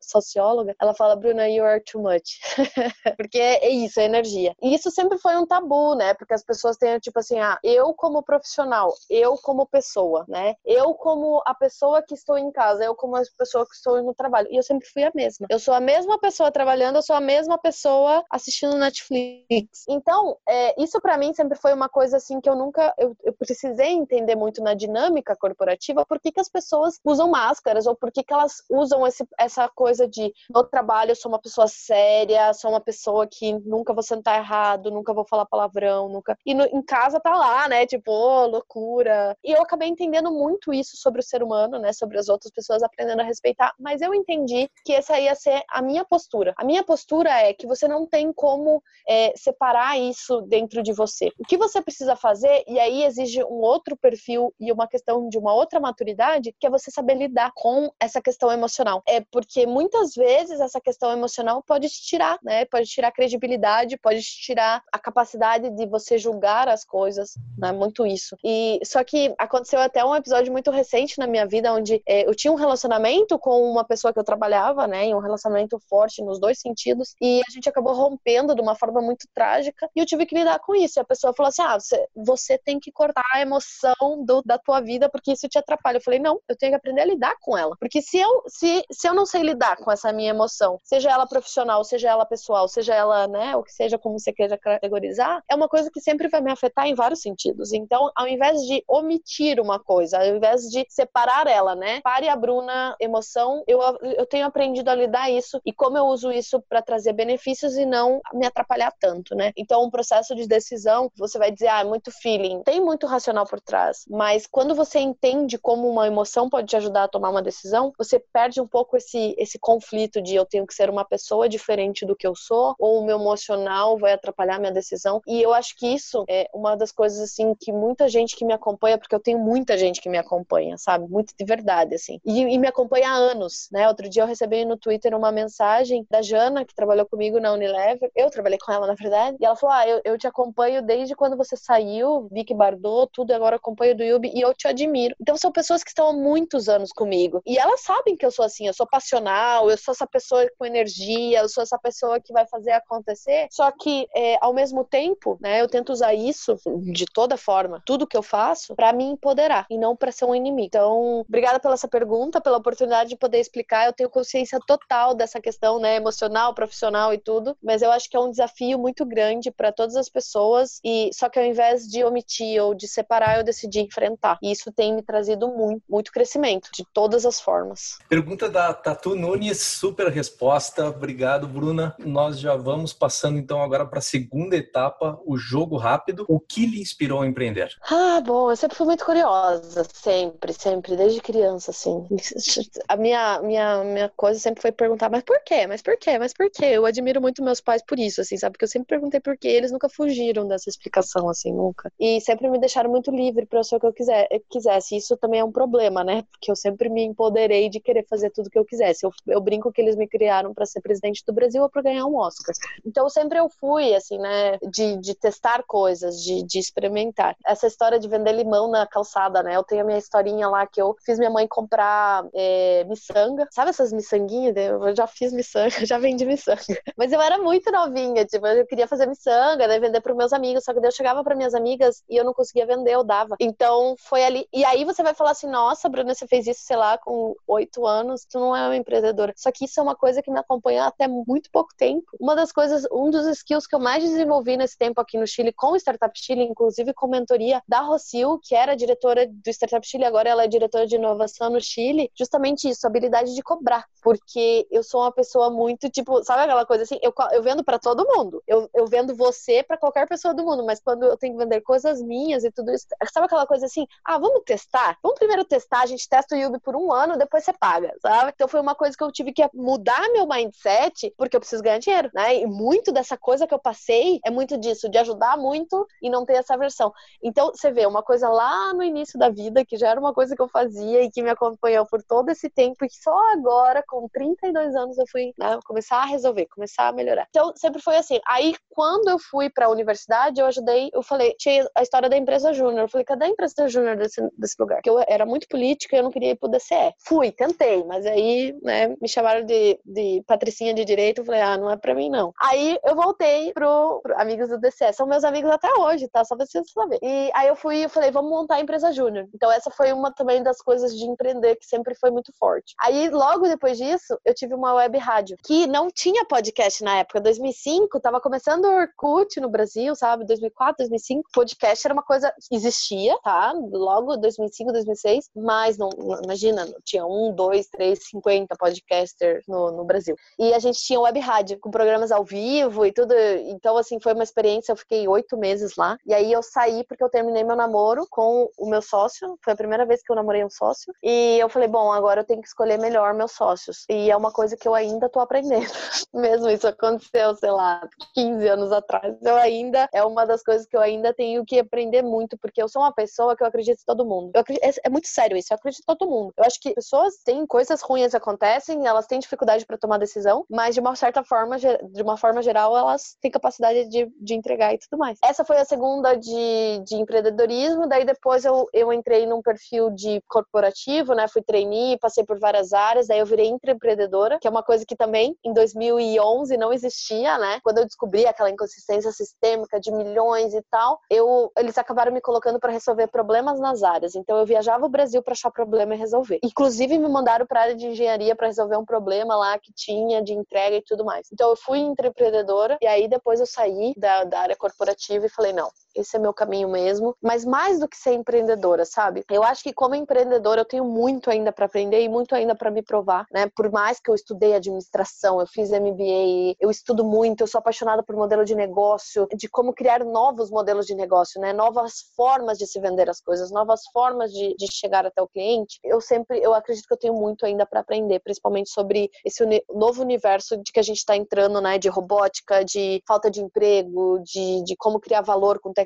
socióloga, ela fala, Bruna, you are too much. [LAUGHS] porque é isso, é energia. E isso sempre foi um tabu, né? Porque as pessoas têm, tipo assim, ah, eu como profissional, eu como pessoa, né? Eu como a pessoa que estou em casa, eu como a pessoa que estou no trabalho. E eu sempre fui a mesma. Eu sou a mesma pessoa trabalhando, eu sou a mesma pessoa assistindo Netflix. Então, é, isso para mim sempre foi uma coisa assim que eu nunca, eu, eu precisei entender muito na dinâmica corporativa, por que, que as pessoas usam máscaras, ou por que, que elas usam esse, essa coisa de no trabalho sou uma pessoa séria, sou uma pessoa que nunca vou sentar errado, nunca vou falar palavrão, nunca. E no, em casa tá lá, né? Tipo, oh, loucura. E eu acabei entendendo muito isso sobre o ser humano, né? Sobre as outras pessoas aprendendo a respeitar. Mas eu entendi que essa ia ser a minha postura. A minha postura é que você não tem como é, separar isso dentro de você. O que você precisa fazer, e aí exige um outro perfil e uma questão de uma outra maturidade, que é você saber lidar com essa questão emocional. É porque muitas vezes essa questão emocional pode te tirar, né? Pode tirar credibilidade, pode te tirar a capacidade de você julgar as coisas, né? Muito isso. E só que aconteceu até um episódio muito recente na minha vida onde é, eu tinha um relacionamento com uma pessoa que eu trabalhava, né? Um relacionamento forte nos dois sentidos e a gente acabou rompendo de uma forma muito trágica e eu tive que lidar com isso. E a pessoa falou assim: "Ah, você, você tem que cortar a emoção do, da tua vida porque isso te atrapalha". Eu falei: "Não, eu tenho que aprender a lidar com ela, porque se eu se, se eu não sei lidar com essa minha emoção, seja ela profissional, seja ela pessoal, seja ela, né, o que seja como você queira categorizar, é uma coisa que sempre vai me afetar em vários sentidos. Então, ao invés de omitir uma coisa, ao invés de separar ela, né? Pare a Bruna emoção, eu, eu tenho aprendido a lidar isso e como eu uso isso para trazer benefícios e não me atrapalhar tanto, né? Então, um processo de decisão, você vai dizer, ah, é muito feeling. Tem muito racional por trás, mas quando você entende como uma emoção pode te ajudar a tomar uma decisão, você perde um pouco esse, esse conflito de eu tenho que ser uma pessoa diferente do que eu sou, ou o meu emocional vai atrapalhar minha decisão. E eu acho que isso é uma das coisas, assim, que muita gente que me acompanha, porque eu tenho muita gente que me acompanha, sabe? Muito de verdade, assim. E, e me acompanha há anos, né? Outro dia eu recebi no Twitter uma mensagem da Jana, que trabalhou comigo na Unilever. Eu trabalhei com ela, na verdade. E ela falou: Ah, eu, eu te acompanho desde quando você saiu, Vicky Bardot, tudo, agora acompanho do Yubi e eu te admiro. Então são pessoas que estão há muitos anos comigo. E elas sabem que eu sou assim, eu sou passional, eu sou essa pessoa com energia, eu sou essa pessoa que vai fazer acontecer. Só que, é, ao mesmo tempo, né, eu tento usar isso de toda forma, tudo que eu faço, para me empoderar e não para ser um inimigo. Então, obrigada pela essa pergunta, pela oportunidade de poder explicar. Eu tenho consciência total dessa questão, né, emocional, profissional e tudo, mas eu acho que é um desafio muito grande para todas as pessoas e só que ao invés de omitir ou de separar, eu decidi enfrentar. E isso tem me trazido muito, muito crescimento de todas as formas.
Pergunta da Tatu Nunes, super resposta. Obrigado, Bruna. Nós já vamos passando então agora para a segunda etapa, o jogo rápido. O que lhe inspirou a empreender?
Ah, bom, eu sempre fui muito curiosa, sempre, sempre, desde criança, assim. [LAUGHS] A minha, minha, minha coisa sempre foi perguntar, mas por quê? Mas por quê? Mas por quê? Eu admiro muito meus pais por isso, assim, sabe? Porque eu sempre perguntei por quê, eles nunca fugiram dessa explicação, assim, nunca. E sempre me deixaram muito livre para ser o que eu quiser, quisesse. Isso também é um problema, né? Porque eu sempre me empoderei de querer fazer tudo que eu quisesse. Eu, eu brinco que eles me criaram para ser presidente do Brasil ou para ganhar um Oscar. Então sempre eu fui, assim, né, de, de testar coisas, de, de experimentar. Essa história de vender limão na calçada, né? Eu tenho a minha historinha lá que eu fiz minha mãe comprar é, miçanga. Sabe essas miçanguinhas? Eu já fiz miçanga, [LAUGHS] já vendi miçanga. Mas eu era muito novinha, tipo, eu queria fazer miçanga, daí vender para meus amigos, só que daí eu chegava para minhas amigas e eu não conseguia vender, eu dava. Então foi ali. E aí você vai falar assim: nossa, Bruna, você fez isso, sei lá, com oito anos, tu não é uma empreendedora. Só que isso é uma coisa que me até muito pouco tempo. Uma das coisas, um dos skills que eu mais desenvolvi nesse tempo aqui no Chile com o Startup Chile, inclusive com mentoria da Rocio, que era diretora do Startup Chile, agora ela é diretora de inovação no Chile, justamente isso, habilidade de cobrar. Porque eu sou uma pessoa muito, tipo, sabe aquela coisa assim? Eu, eu vendo para todo mundo. Eu, eu vendo você para qualquer pessoa do mundo, mas quando eu tenho que vender coisas minhas e tudo isso, sabe aquela coisa assim? Ah, vamos testar? Vamos primeiro testar, a gente testa o Yubi por um ano, depois você paga, sabe? Então foi uma coisa que eu tive que mudar meu mindset porque eu preciso ganhar dinheiro, né? E muito dessa coisa que eu passei é muito disso, de ajudar muito e não ter essa versão. Então, você vê, uma coisa lá no início da vida, que já era uma coisa que eu fazia e que me acompanhou por todo esse tempo, e só agora, com 32 anos, eu fui né, começar a resolver, começar a melhorar. Então, sempre foi assim. Aí, quando eu fui para a universidade, eu ajudei, eu falei, tinha a história da empresa júnior. Eu falei, cadê a empresa júnior desse, desse lugar? Porque eu era muito política e eu não queria ir pro DCE. Fui, tentei, mas aí, né, me chamaram de, de patricinha de direito. Eu falei, ah, não é pra mim, não. Aí eu voltei pro, pro amigos do DCE. São meus amigos até hoje, tá? Só pra vocês saberem. E aí eu fui e falei, vamos montar a empresa júnior. Então, essa foi uma também das coisas de empreender que sempre foi muito forte. Aí, logo depois disso, eu tive uma web rádio que não tinha podcast na época. 2005, tava começando o Orkut no Brasil, sabe? 2004, 2005. Podcast era uma coisa existia, tá? Logo 2005, 2006, mas não, imagina, tinha um, dois, três, cinquenta podcasters no, no Brasil. E a gente tinha web rádio com programas ao vivo e tudo. Então, assim, foi uma experiência. Eu fiquei oito meses lá. E aí eu saí porque eu terminei meu namoro com o meu sócio. Foi a primeira vez que eu namorei um sócio. E eu falei, bom, agora eu tenho que escolher melhor meus sócios. E é uma coisa que eu ainda tô aprendendo. [LAUGHS] Mesmo isso aconteceu, sei lá, 15 anos atrás. Eu ainda, é uma das coisas que eu ainda tenho que aprender muito, porque eu sou uma pessoa que eu acredito em todo mundo. Acredito, é, é, muito sério isso, eu acredito em todo mundo. Eu acho que pessoas têm coisas ruins acontecem, elas têm dificuldade para tomar decisão, mas de uma certa forma, de uma forma geral, elas têm capacidade de, de entregar e tudo mais. Essa foi a segunda de, de empreendedorismo, daí depois eu, eu entrei num perfil de corporativo, né? Fui trainee, passei por várias áreas, daí eu virei empreendedora, que é uma coisa que também em 2011 não existia, né? Quando eu descobri aquela inconsistência sistêmica de milhões e tal, eu eles acabaram me colocando para resolver problemas nas áreas. Então eu viajava o Brasil para achar problema e resolver. Inclusive me mandaram para área de engenharia para resolver um problema lá que tinha de entrega e tudo mais. Então eu fui empreendedora e aí depois eu saí da, da área corporativa e falei não, esse é meu caminho mesmo. Mas mais do que ser empreendedora, sabe? Eu acho que como empreendedora eu tenho muito ainda para aprender e muito ainda para me provar, né? Por mais que eu estudei administração, eu fiz MBA, eu estudo muito, eu sou apaixonada por modelo de negócio, de como criar novos modelos de negócio, né? Novas formas de se vender as coisas, novas formas de, de chegar até o cliente. Eu sempre, eu acredito que eu tenho muito ainda para aprender, principalmente sobre esse uni novo universo de que a gente está entrando, né? De robótica, de falta de emprego, de, de como criar valor com tecnologia,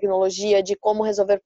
de como resolver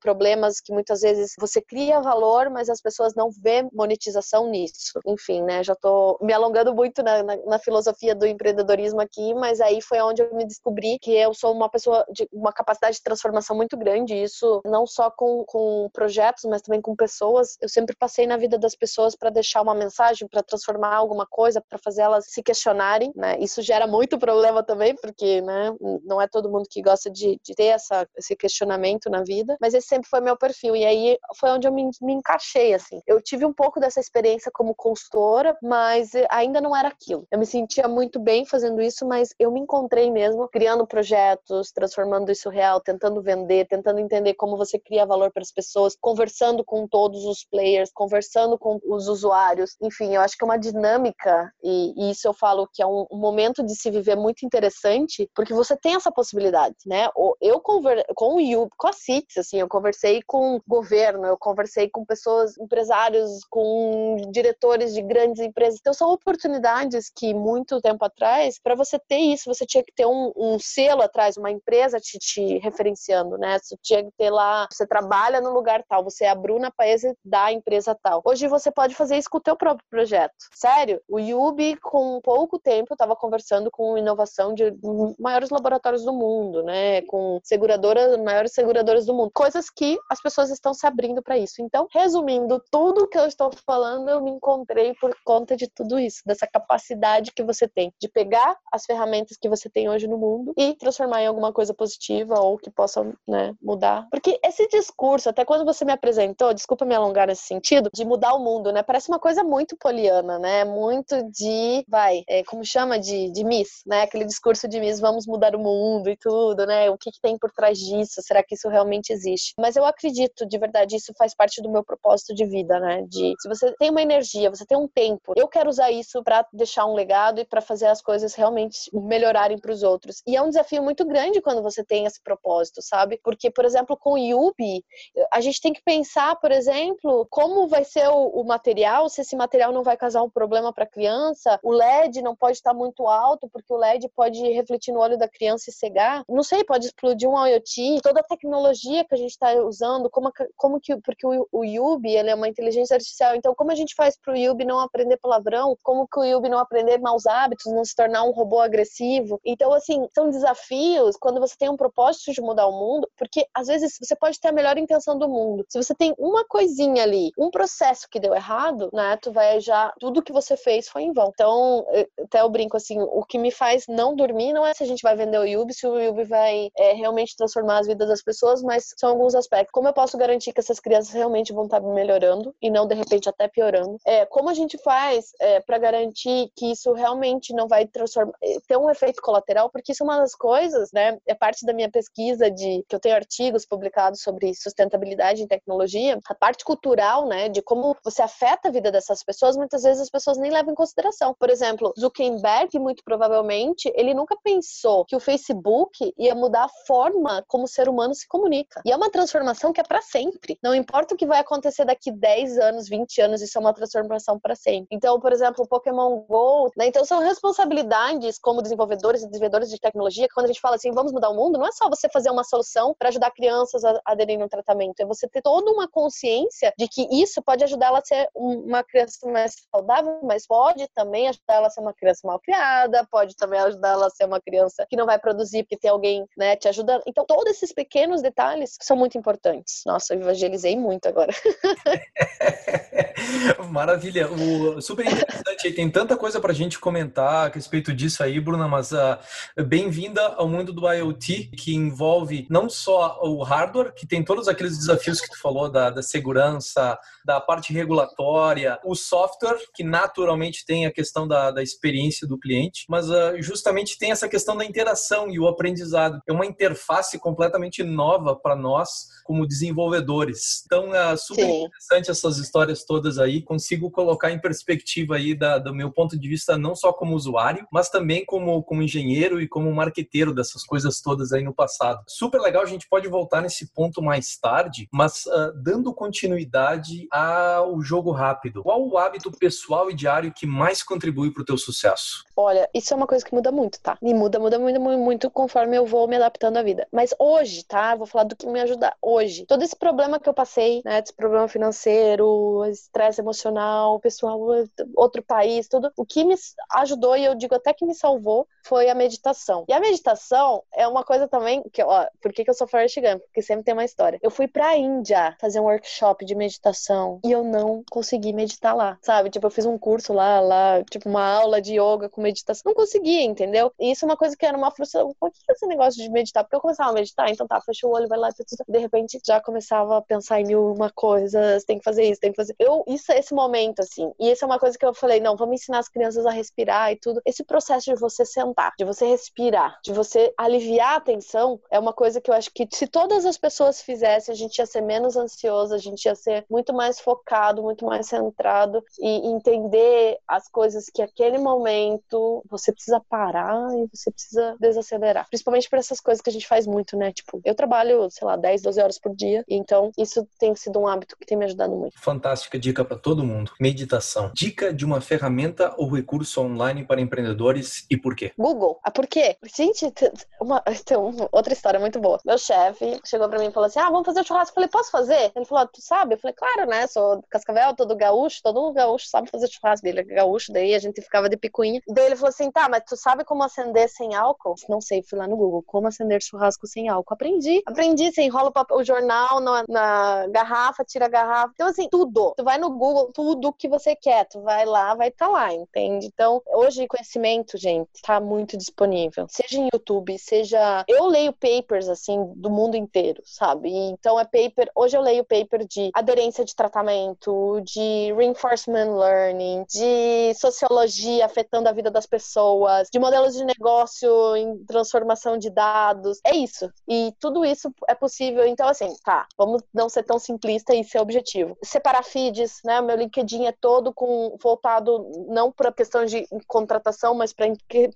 problemas que muitas vezes você cria valor, mas as pessoas não vê monetização nisso. Enfim, né? Já tô me alongando muito na, na, na filosofia do empreendedorismo aqui, mas aí foi onde eu me descobri que eu sou uma pessoa de uma capacidade de transformação muito grande. Isso não só com, com projetos, mas também com pessoas. Eu sempre passei na vida das pessoas para deixar uma mensagem, para transformar alguma coisa, para fazer elas se questionarem. Né? Isso gera muito problema também, porque né, não é todo mundo que gosta de, de ter essa, esse questionamento na vida. Mas esse sempre foi meu perfil. E aí foi onde eu me, me encaixei. Assim. Eu tive um pouco dessa experiência como consultora, mas ainda não era aquilo. Eu me sentia muito bem fazendo isso, mas eu me encontrei mesmo criando projetos, transformando isso real, tentando vender, tentando entender como você cria valor para as pessoas, conversando com todos os players, conversando com os usuários. Enfim, eu acho que é uma dinâmica, e, e isso eu falo que é um, um, momento de se viver muito interessante, porque você tem essa possibilidade, né? Eu conver com o Yup, com a CITES, assim, eu conversei com governo, eu conversei com pessoas, empresários, com diretores de grandes empresas. Então, são oportunidades que muito tempo atrás, para você ter isso, você tinha que ter um, um selo atrás, uma empresa te, te, referenciando, né? Você tinha que ter lá, você trabalha no lugar tal, você é a Bruna Paese da empresa tal. Hoje você pode fazer isso com o teu próprio projeto. Sério, o Yubi, com pouco tempo, estava conversando com inovação de maiores laboratórios do mundo, né? Com seguradoras, maiores seguradoras do mundo. Coisas que as pessoas estão se abrindo para isso. Então, resumindo tudo que eu estou falando, eu me encontrei por conta de tudo isso, dessa capacidade que você tem de pegar as ferramentas que você tem hoje no mundo e transformar em alguma coisa positiva ou que possa né, mudar. Porque esse discurso, até quando você me apresentou, desculpa me alongar nesse sentido, de mudar o mundo, né? Parece uma coisa muito poliana, né? Muito de, vai, é, como chama? De, de Miss, né? Aquele discurso de Miss, vamos mudar o mundo e tudo, né? O que, que tem por trás disso? Será que isso realmente existe? Mas eu acredito, de verdade, isso faz parte do meu propósito de vida, né? De se você tem uma energia, você tem um tempo, eu quero usar isso para deixar um legado e para fazer as coisas realmente melhorarem para os outros. E é um desafio muito grande quando você tem esse propósito, sabe? Porque, por exemplo, com o Yubi, a gente tem que pensar, por exemplo, como vai ser o, o material, se esse material não vai causar um problema para a criança, o LED não pode estar muito alto, porque o LED pode refletir no olho da criança e cegar. Não sei, pode explodir um IoT, toda a tecnologia que a gente está usando, como, como que, porque o, o Yubi, ele é uma inteligência artificial, então como a gente faz para o Yubi não aprender palavrão, como que o Yubi não aprender maus hábitos, não se tornar um robô agressivo. Então, assim, são desafios quando você tem um propósito de mudar o mundo, porque às vezes você pode ter a melhor intenção do mundo. Se você tem uma coisinha ali, um processo que deu errado, né, tu vai já, tudo que você fez foi em vão. Então, até eu brinco assim, o que me faz não dormir não é se a gente vai vender o Yubi, se o Yubi vai é, realmente transformar as vidas das pessoas, mas são alguns aspectos. Como eu posso garantir que essas crianças realmente vão estar melhorando e não de repente até piorando? É, como a gente faz é, para garantir que isso realmente não vai transformar, é, ter um efeito colateral? Porque isso é uma das coisas, né? É parte da minha pesquisa de que eu tenho artigos publicados sobre sustentabilidade em tecnologia, a parte cultural, né, de como você afeta a vida dessas pessoas, muitas vezes as pessoas nem levam em consideração. Por exemplo, Zuckerberg, muito provavelmente, ele nunca pensou que o Facebook ia mudar a forma como o ser humano se comunica. E é uma transformação que é para sempre. Não importa o que vai acontecer daqui 10 anos, 20 anos, isso é uma transformação para sempre. Então, por exemplo, o Pokémon Go, né? Então são responsabilidades como desenvolvedores e desenvolvedores de tecnologia, quando a gente fala assim, vamos mudar o mundo, não é só você fazer uma solução para ajudar crianças a aderirem um tratamento, é você ter toda uma consciência de que isso pode ajudar ela a ser uma criança mais saudável, mas pode também ajudar ela a ser uma criança mal criada, pode também ajudar ela a ser uma criança que não vai produzir porque tem alguém, né, te ajudando. Então, todos esses pequenos detalhes são muito importantes. Nossa, eu evangelizei muito agora. [LAUGHS] [LAUGHS]
Maravilha. O, super interessante. Tem tanta coisa para a gente comentar a respeito disso aí, Bruna, mas uh, bem-vinda ao mundo do IoT, que envolve não só o hardware, que tem todos aqueles desafios que tu falou da, da segurança, da parte regulatória, o software, que naturalmente tem a questão da, da experiência do cliente, mas uh, justamente tem essa questão da interação e o aprendizado. É uma interface completamente nova para nós como desenvolvedores. Então, é super Sim. interessante essas histórias todas aí. Consigo colocar em perspectiva aí da, do meu ponto de vista, não só como usuário, mas também como, como engenheiro e como marqueteiro dessas coisas todas aí no passado. Super legal, a gente pode voltar nesse ponto mais tarde, mas uh, dando continuidade ao jogo rápido. Qual o hábito pessoal e diário que mais contribui para o teu sucesso?
Olha, isso é uma coisa que muda muito, tá? E muda, muda muito, muito, muito conforme eu vou me adaptando à vida. Mas hoje, tá? Vou falar do que me ajuda hoje. Todo esse problema que eu passei, né? Esse problema financeiro, estresse emocional, pessoal, outro país, tudo. O que me ajudou, e eu digo até que me salvou, foi a meditação. E a meditação é uma coisa também que, ó, por que, que eu sou Forrest Gump? Porque sempre tem uma história. Eu fui pra Índia fazer um workshop de meditação e eu não consegui meditar lá, sabe? Tipo, eu fiz um curso lá, lá, tipo, uma aula de yoga com meditação. Não conseguia, entendeu? E isso é uma coisa que era uma frustração. Por que esse negócio de meditar? Porque eu começava a meditar, então tá, fecha o olho, vai lá, de repente já começava a pensar em mil uma coisa, tem que fazer isso, tem que fazer. Eu, isso é esse momento, assim. E isso é uma coisa que eu falei, não, vamos ensinar as crianças a respirar e tudo. Esse processo de você sentar, de você respirar, de você aliviar a tensão, é uma coisa que eu acho que se todas as pessoas fizessem, a gente ia ser menos ansioso, a gente ia ser muito mais focado, muito mais centrado e entender as coisas que aquele momento você precisa parar e você precisa desacelerar. Principalmente para essas coisas que a gente faz muito, né? Tipo, eu trabalho, sei lá, 10, 12 horas por dia, então isso tem sido um hábito que tem me ajudado muito.
Fantástica dica para todo mundo. Meditação. Dica de uma ferramenta ou recurso online para empreendedores e por quê?
Google. Ah, por quê? Gente, uma, [LAUGHS] uma, outra história muito boa. Meu chefe chegou para mim e falou assim: ah, vamos fazer churrasco. Eu falei, posso fazer? Ele falou, tu sabe? Eu falei, claro, né? Sou Cascavel, todo gaúcho, todo gaúcho sabe fazer churrasco. Ele é gaúcho, daí a gente ficava de picuinha. Daí ele falou assim: tá, mas tu sabe como acender sem álcool? Não sei, fui lá no Google. Como acender churrasco sem álcool? Aprendi. Aprendi, você enrola o jornal na, na garrafa, tira a garrafa. Então, assim, tudo. Tu vai no Google, tudo que você quer. Tu vai lá, vai tá lá, entende? Então, hoje, conhecimento, gente, tá muito muito disponível. Seja em YouTube, seja. Eu leio papers, assim, do mundo inteiro, sabe? Então é paper. Hoje eu leio paper de aderência de tratamento, de reinforcement learning, de sociologia afetando a vida das pessoas, de modelos de negócio em transformação de dados. É isso. E tudo isso é possível. Então, assim, tá, vamos não ser tão simplista e ser objetivo. Separar feeds, né? Meu LinkedIn é todo com voltado não para questão de contratação, mas pra,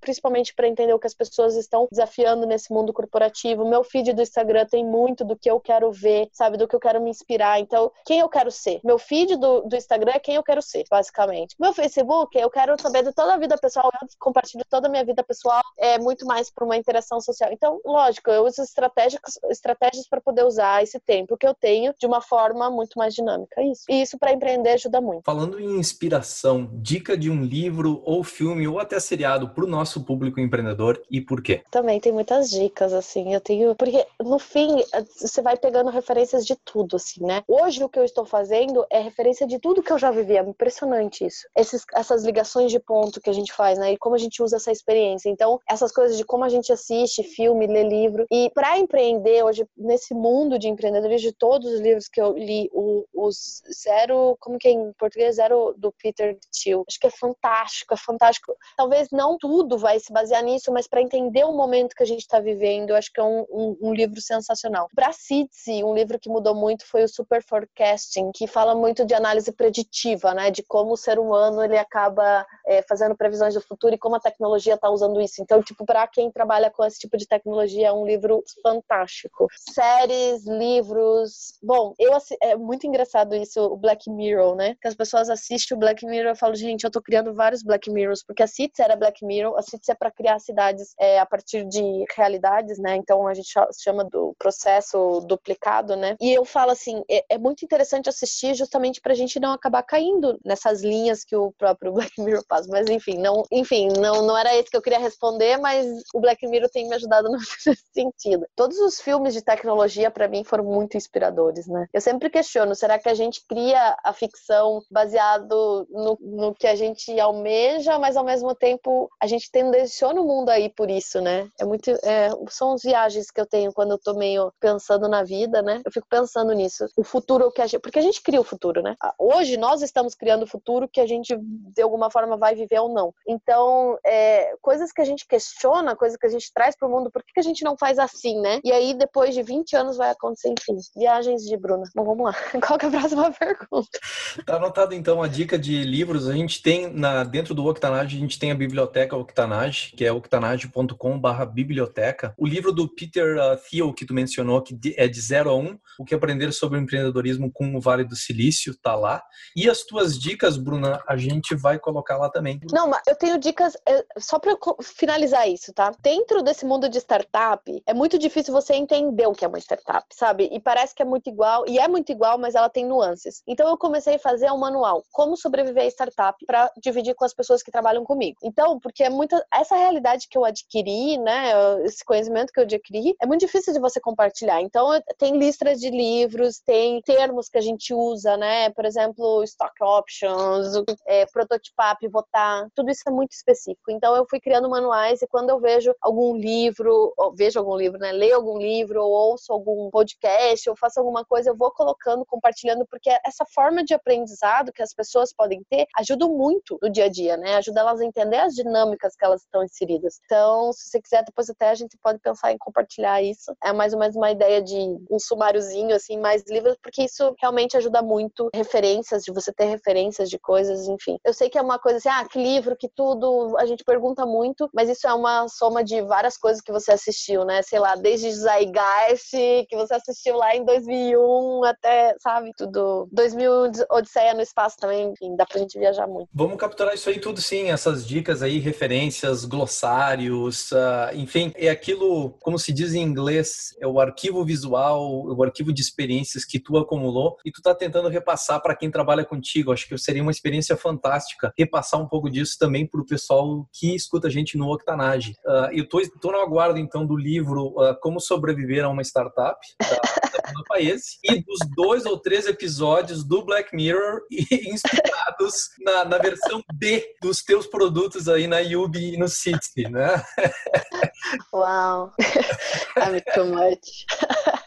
principalmente para entender o que as pessoas estão desafiando nesse mundo corporativo. Meu feed do Instagram tem muito do que eu quero ver, sabe, do que eu quero me inspirar. Então, quem eu quero ser? Meu feed do, do Instagram é quem eu quero ser, basicamente. Meu Facebook, eu quero saber de toda a vida pessoal, eu compartilho toda a minha vida pessoal, é muito mais para uma interação social. Então, lógico, eu uso estratégias, estratégias para poder usar esse tempo que eu tenho de uma forma muito mais dinâmica. Isso. E isso para empreender ajuda muito.
Falando em inspiração, dica de um livro ou filme ou até seriado para o nosso público empreendedor e por quê?
Também tem muitas dicas, assim. Eu tenho. Porque, no fim, você vai pegando referências de tudo, assim, né? Hoje, o que eu estou fazendo é referência de tudo que eu já vivi. É impressionante isso. Esses, essas ligações de ponto que a gente faz, né? E como a gente usa essa experiência. Então, essas coisas de como a gente assiste filme, lê livro. E para empreender hoje, nesse mundo de empreendedorismo, de todos os livros que eu li, o, os zero. Como que é em português? Zero do Peter Thiel. Acho que é fantástico, é fantástico. Talvez não tudo vai se basear nisso, mas para entender o momento que a gente está vivendo, acho que é um, um, um livro sensacional. Para Citzi, um livro que mudou muito foi o Super Forecasting, que fala muito de análise preditiva, né? De como o ser humano ele acaba é, fazendo previsões do futuro e como a tecnologia está usando isso. Então, tipo, para quem trabalha com esse tipo de tecnologia, é um livro fantástico. Séries, livros. Bom, eu é muito engraçado isso, o Black Mirror, né? Que as pessoas assistem o Black Mirror e falam, gente, eu tô criando vários Black Mirrors, porque a Cities era Black Mirror, a Cities é para criar cidades é, a partir de realidades, né? Então a gente chama do processo duplicado, né? E eu falo assim, é, é muito interessante assistir justamente pra gente não acabar caindo nessas linhas que o próprio [LAUGHS] Black Mirror passa. Mas enfim, não, enfim, não, não era isso que eu queria responder, mas o Black Mirror tem me ajudado [LAUGHS] nesse sentido. Todos os filmes de tecnologia para mim foram muito inspiradores, né? Eu sempre questiono, será que a gente cria a ficção baseado no, no que a gente almeja, mas ao mesmo tempo a gente tendenciona o mundo aí por isso, né? É muito, é, são as viagens que eu tenho quando eu tô meio pensando na vida, né? Eu fico pensando nisso. O futuro que a gente, porque a gente cria o futuro, né? Hoje nós estamos criando o futuro que a gente de alguma forma vai viver ou não. Então, é, coisas que a gente questiona, coisas que a gente traz para o mundo, por que, que a gente não faz assim, né? E aí depois de 20 anos vai acontecer, enfim, viagens de Bruna. Bom, vamos lá. [LAUGHS] Qual que é a próxima pergunta?
Tá anotado então a dica de livros. A gente tem na dentro do Octanage, a gente tem a biblioteca Octanage, que é octanage.com/biblioteca. O livro do Peter uh, Thiel que tu mencionou, que é de 0 a 1, um, o que aprender sobre o empreendedorismo com o Vale do Silício, tá lá. E as tuas dicas, Bruna, a gente vai colocar lá também.
Não, mas eu tenho dicas é, só para finalizar isso, tá? Dentro desse mundo de startup, é muito difícil você entender o que é uma startup, sabe? E parece que é muito igual, e é muito igual, mas ela tem nuances. Então eu comecei a fazer um manual, como sobreviver a startup, para dividir com as pessoas que trabalham comigo. Então, porque é muita essa realidade que eu adquiri, né, esse conhecimento que eu adquiri, é muito difícil de você compartilhar. Então, tem listas de livros, tem termos que a gente usa, né? Por exemplo, stock options, é, prototipar, pivotar, tudo isso é muito específico. Então, eu fui criando manuais e quando eu vejo algum livro, vejo algum livro, né, leio algum livro, ou ouço algum podcast, ou faço alguma coisa, eu vou colocando, compartilhando, porque essa forma de aprendizado que as pessoas podem ter ajuda muito no dia a dia, né? Ajuda elas a entender as dinâmicas que elas estão inseridas. Então, se você quiser, depois até a gente pode pensar em compartilhar isso. É mais ou menos uma ideia de um sumáriozinho, assim, mais livros, porque isso realmente ajuda muito referências, de você ter referências de coisas, enfim. Eu sei que é uma coisa assim, ah, que livro, que tudo, a gente pergunta muito, mas isso é uma soma de várias coisas que você assistiu, né? Sei lá, desde Zeitgeist, que você assistiu lá em 2001 até, sabe, tudo. 2000 Odisseia no espaço também, enfim, dá pra gente viajar muito.
Vamos capturar isso aí tudo sim, essas dicas aí, referências, glossários, uh, enfim, é aquilo, como se diz em inglês, é o arquivo visual, o arquivo de experiências que tu acumulou e tu tá tentando repassar para quem trabalha contigo. Acho que seria uma experiência fantástica repassar um pouco disso também pro pessoal que escuta a gente no Octanage. Uh, eu tô, tô no aguardo então do livro uh, Como Sobreviver a uma Startup, da, da Paese, e dos dois ou três episódios do Black Mirror [LAUGHS] inspirado focados na, na versão B dos teus produtos aí na Yubi no City, né? [LAUGHS]
Uau! [LAUGHS] I'm too much. [LAUGHS]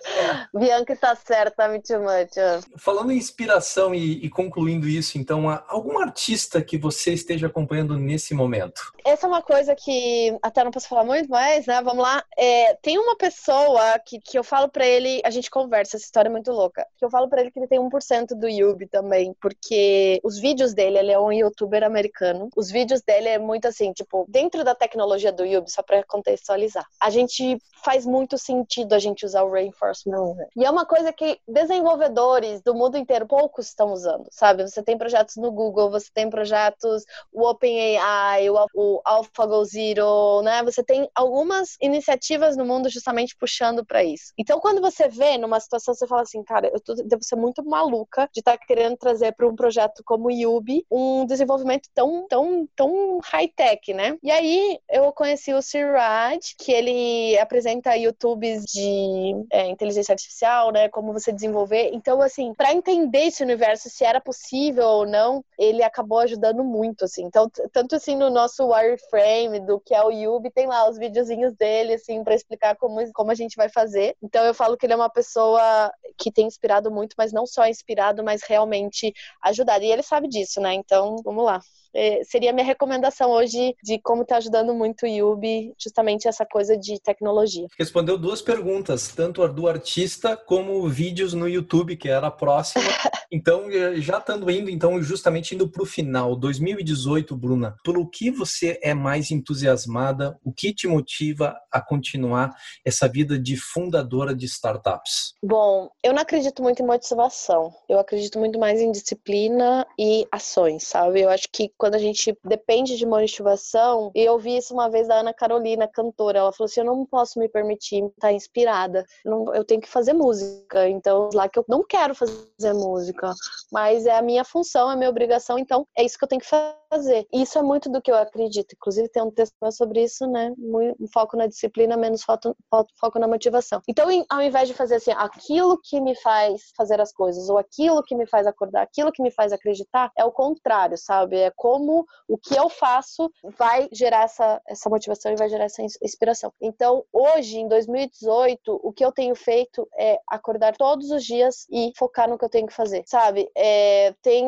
Bianca está certa, me too much.
Falando em inspiração e, e, concluindo isso, então, algum artista que você esteja acompanhando nesse momento?
Essa é uma coisa que até não posso falar muito, mas, né, vamos lá. É, tem uma pessoa que, que eu falo para ele, a gente conversa, essa história é muito louca, que eu falo para ele que ele tem 1% do YouTube também, porque os vídeos dele, ele é um youtuber americano, os vídeos dele é muito assim, tipo, dentro da tecnologia do YouTube, só para contextualizar, a gente faz muito sentido a gente usar o Reinforcement e é uma coisa que desenvolvedores do mundo inteiro poucos estão usando, sabe? Você tem projetos no Google, você tem projetos, o OpenAI, o, o AlphaGo Zero, né? Você tem algumas iniciativas no mundo justamente puxando para isso. Então, quando você vê numa situação, você fala assim, cara, eu tô, devo ser muito maluca de estar tá querendo trazer para um projeto como o Yubi um desenvolvimento tão, tão, tão high-tech, né? E aí, eu conheci o Siraj, que ele apresenta YouTubes de é, inteligência artificial, né? Como você desenvolver. Então, assim, para entender esse universo, se era possível ou não, ele acabou ajudando muito, assim. Então, tanto assim no nosso wireframe do que é o Yubi, tem lá os videozinhos dele, assim, para explicar como, como a gente vai fazer. Então, eu falo que ele é uma pessoa que tem inspirado muito, mas não só inspirado, mas realmente ajudado. E ele sabe disso, né? Então, vamos lá é, seria a minha recomendação hoje de como está ajudando muito o Yubi, justamente essa coisa de tecnologia.
Respondeu duas perguntas, tanto a do artista como vídeos no YouTube, que era a próxima. [LAUGHS] então, já estando indo, então, justamente indo para o final, 2018, Bruna, pelo que você é mais entusiasmada, o que te motiva a continuar essa vida de fundadora de startups?
Bom, eu não acredito muito em motivação. Eu acredito muito mais em disciplina e ações, sabe? Eu acho que quando a gente depende de motivação, e eu vi isso uma vez da Ana Carolina, cantora, ela falou assim: eu não posso me permitir estar inspirada, eu tenho que fazer música. Então, lá que eu não quero fazer música, mas é a minha função, é a minha obrigação, então é isso que eu tenho que fazer. E isso é muito do que eu acredito. Inclusive, tem um texto sobre isso, né? Um foco na disciplina, menos foco, foco na motivação. Então, ao invés de fazer assim, aquilo que me faz fazer as coisas, ou aquilo que me faz acordar, aquilo que me faz acreditar, é o contrário, sabe? É como como o que eu faço vai gerar essa, essa motivação e vai gerar essa inspiração. Então, hoje, em 2018, o que eu tenho feito é acordar todos os dias e focar no que eu tenho que fazer, sabe? É, tem,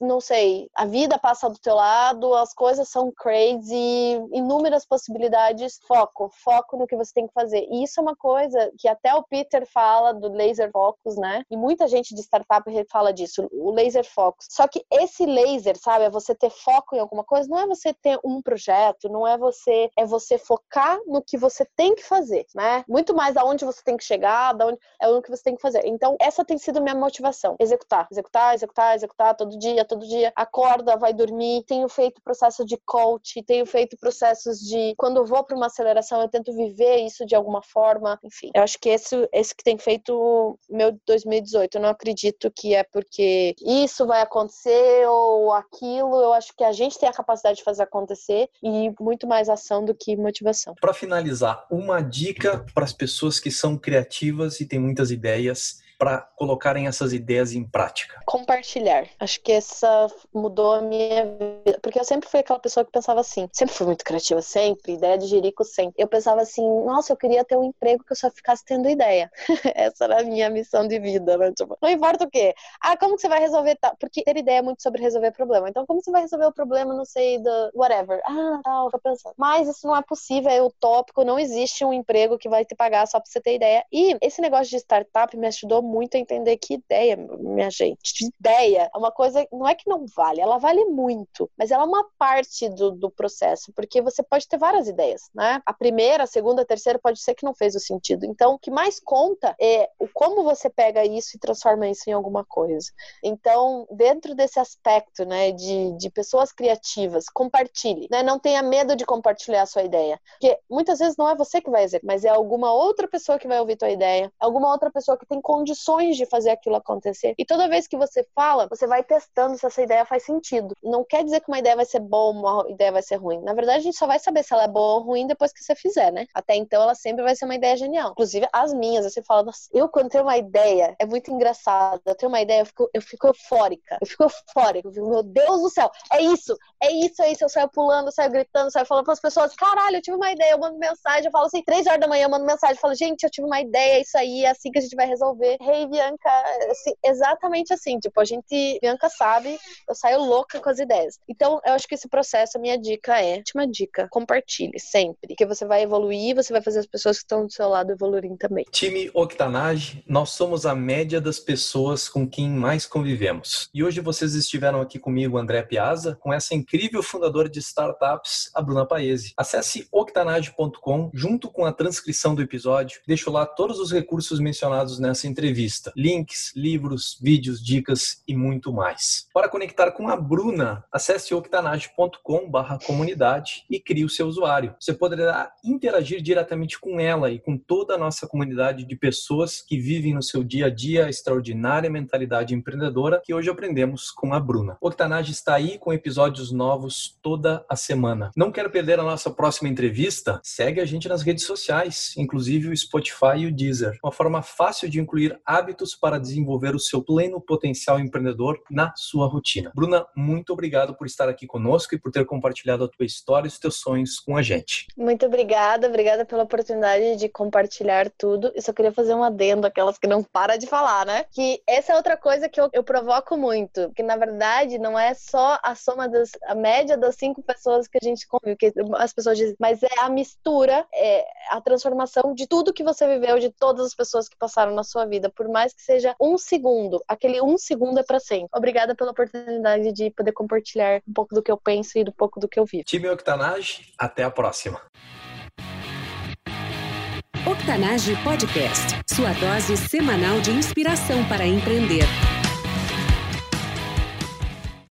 não sei, a vida passa do teu lado, as coisas são crazy, inúmeras possibilidades. Foco, foco no que você tem que fazer. E isso é uma coisa que até o Peter fala do laser focus, né? E muita gente de startup fala disso, o laser focus. Só que esse laser, sabe, é você ter foco em alguma coisa não é você ter um projeto, não é você é você focar no que você tem que fazer, né? Muito mais aonde você tem que chegar, da onde é o que você tem que fazer. Então, essa tem sido minha motivação, executar, executar, executar, executar todo dia, todo dia. Acorda, vai dormir. Tenho feito processo de coach, tenho feito processos de quando vou para uma aceleração, eu tento viver isso de alguma forma. Enfim, eu acho que esse esse que tem feito meu 2018. Eu não acredito que é porque isso vai acontecer ou aquilo. Eu acho que a gente tem a capacidade de fazer acontecer e muito mais ação do que motivação.
Para finalizar, uma dica para as pessoas que são criativas e têm muitas ideias para colocarem essas ideias em prática?
Compartilhar. Acho que essa mudou a minha vida. Porque eu sempre fui aquela pessoa que pensava assim. Sempre fui muito criativa, sempre. Ideia de jerico, sempre. Eu pensava assim, nossa, eu queria ter um emprego que eu só ficasse tendo ideia. [LAUGHS] essa era a minha missão de vida, né? Tipo, não importa o quê. Ah, como que você vai resolver? Tá? Porque ter ideia é muito sobre resolver problema. Então, como você vai resolver o problema, não sei, do whatever. Ah, tal, tô pensando. Mas isso não é possível, é utópico. Não existe um emprego que vai te pagar só pra você ter ideia. E esse negócio de startup me ajudou muito a entender que ideia, minha gente, ideia é uma coisa, não é que não vale, ela vale muito, mas ela é uma parte do, do processo, porque você pode ter várias ideias, né? A primeira, a segunda, a terceira pode ser que não fez o sentido. Então, o que mais conta é o como você pega isso e transforma isso em alguma coisa. Então, dentro desse aspecto, né, de, de pessoas criativas, compartilhe, né? Não tenha medo de compartilhar a sua ideia, porque muitas vezes não é você que vai executar, mas é alguma outra pessoa que vai ouvir tua ideia, alguma outra pessoa que tem condições condições de fazer aquilo acontecer. E toda vez que você fala, você vai testando se essa ideia faz sentido. Não quer dizer que uma ideia vai ser boa, uma ideia vai ser ruim. Na verdade, a gente só vai saber se ela é boa ou ruim depois que você fizer, né? Até então, ela sempre vai ser uma ideia genial. Inclusive, as minhas, você fala, nossa, eu quando tenho uma ideia, é muito engraçado. Eu tenho uma ideia, eu fico, eu fico eufórica. Eu fico eufórica. Eu fico, meu Deus do céu, é isso, é isso, é isso. Eu saio pulando, saio gritando, saio falando para as pessoas, caralho, eu tive uma ideia, eu mando mensagem, eu falo assim, três horas da manhã, eu mando mensagem, eu falo, gente, eu tive uma ideia, é isso aí, é assim que a gente vai resolver. Hey, Bianca, assim, exatamente assim, tipo, a gente, Bianca sabe, eu saio louca com as ideias. Então, eu acho que esse processo, a minha dica é, última dica, compartilhe sempre, porque você vai evoluir, você vai fazer as pessoas que estão do seu lado evoluírem também.
Time Octanage, nós somos a média das pessoas com quem mais convivemos. E hoje vocês estiveram aqui comigo, André Piazza, com essa incrível fundadora de startups, a Bruna Paese. Acesse octanage.com junto com a transcrição do episódio. Deixo lá todos os recursos mencionados nessa entrevista: links, livros, vídeos, dicas e muito mais. Para conectar com a Bruna, acesse octanage.com/comunidade e crie o seu usuário. Você poderá interagir diretamente com ela e com toda a nossa comunidade de pessoas que vivem no seu dia a dia a extraordinária mentalidade empreendedora que hoje aprendemos com a Bruna. Octanage está aí com episódios novos toda a semana. Não quer perder a nossa próxima entrevista? Segue a gente nas redes sociais, inclusive o Spotify e o Deezer. Uma forma fácil de incluir hábitos para desenvolver o seu pleno potencial empreendedor na sua rotina. Bruna, muito obrigado por estar aqui conosco e por ter compartilhado a tua história e os teus sonhos com a gente.
Muito obrigada, obrigada pela oportunidade de compartilhar tudo. Eu só queria fazer um adendo aquelas que não para de falar, né? Que essa é outra coisa que eu, eu provoco muito, que na verdade não é só a soma das a média das cinco pessoas que a gente convive, que as pessoas dizem, mas é a mistura, é a transformação de tudo que você viveu, de todas as pessoas que passaram na sua vida, por mais que seja um segundo, aquele um segundo é para sempre. Obrigada pela oportunidade de poder compartilhar um pouco do que eu penso e do pouco do que eu vivo.
Time Octanage, até a próxima.
Octanage Podcast, sua dose semanal de inspiração para empreender.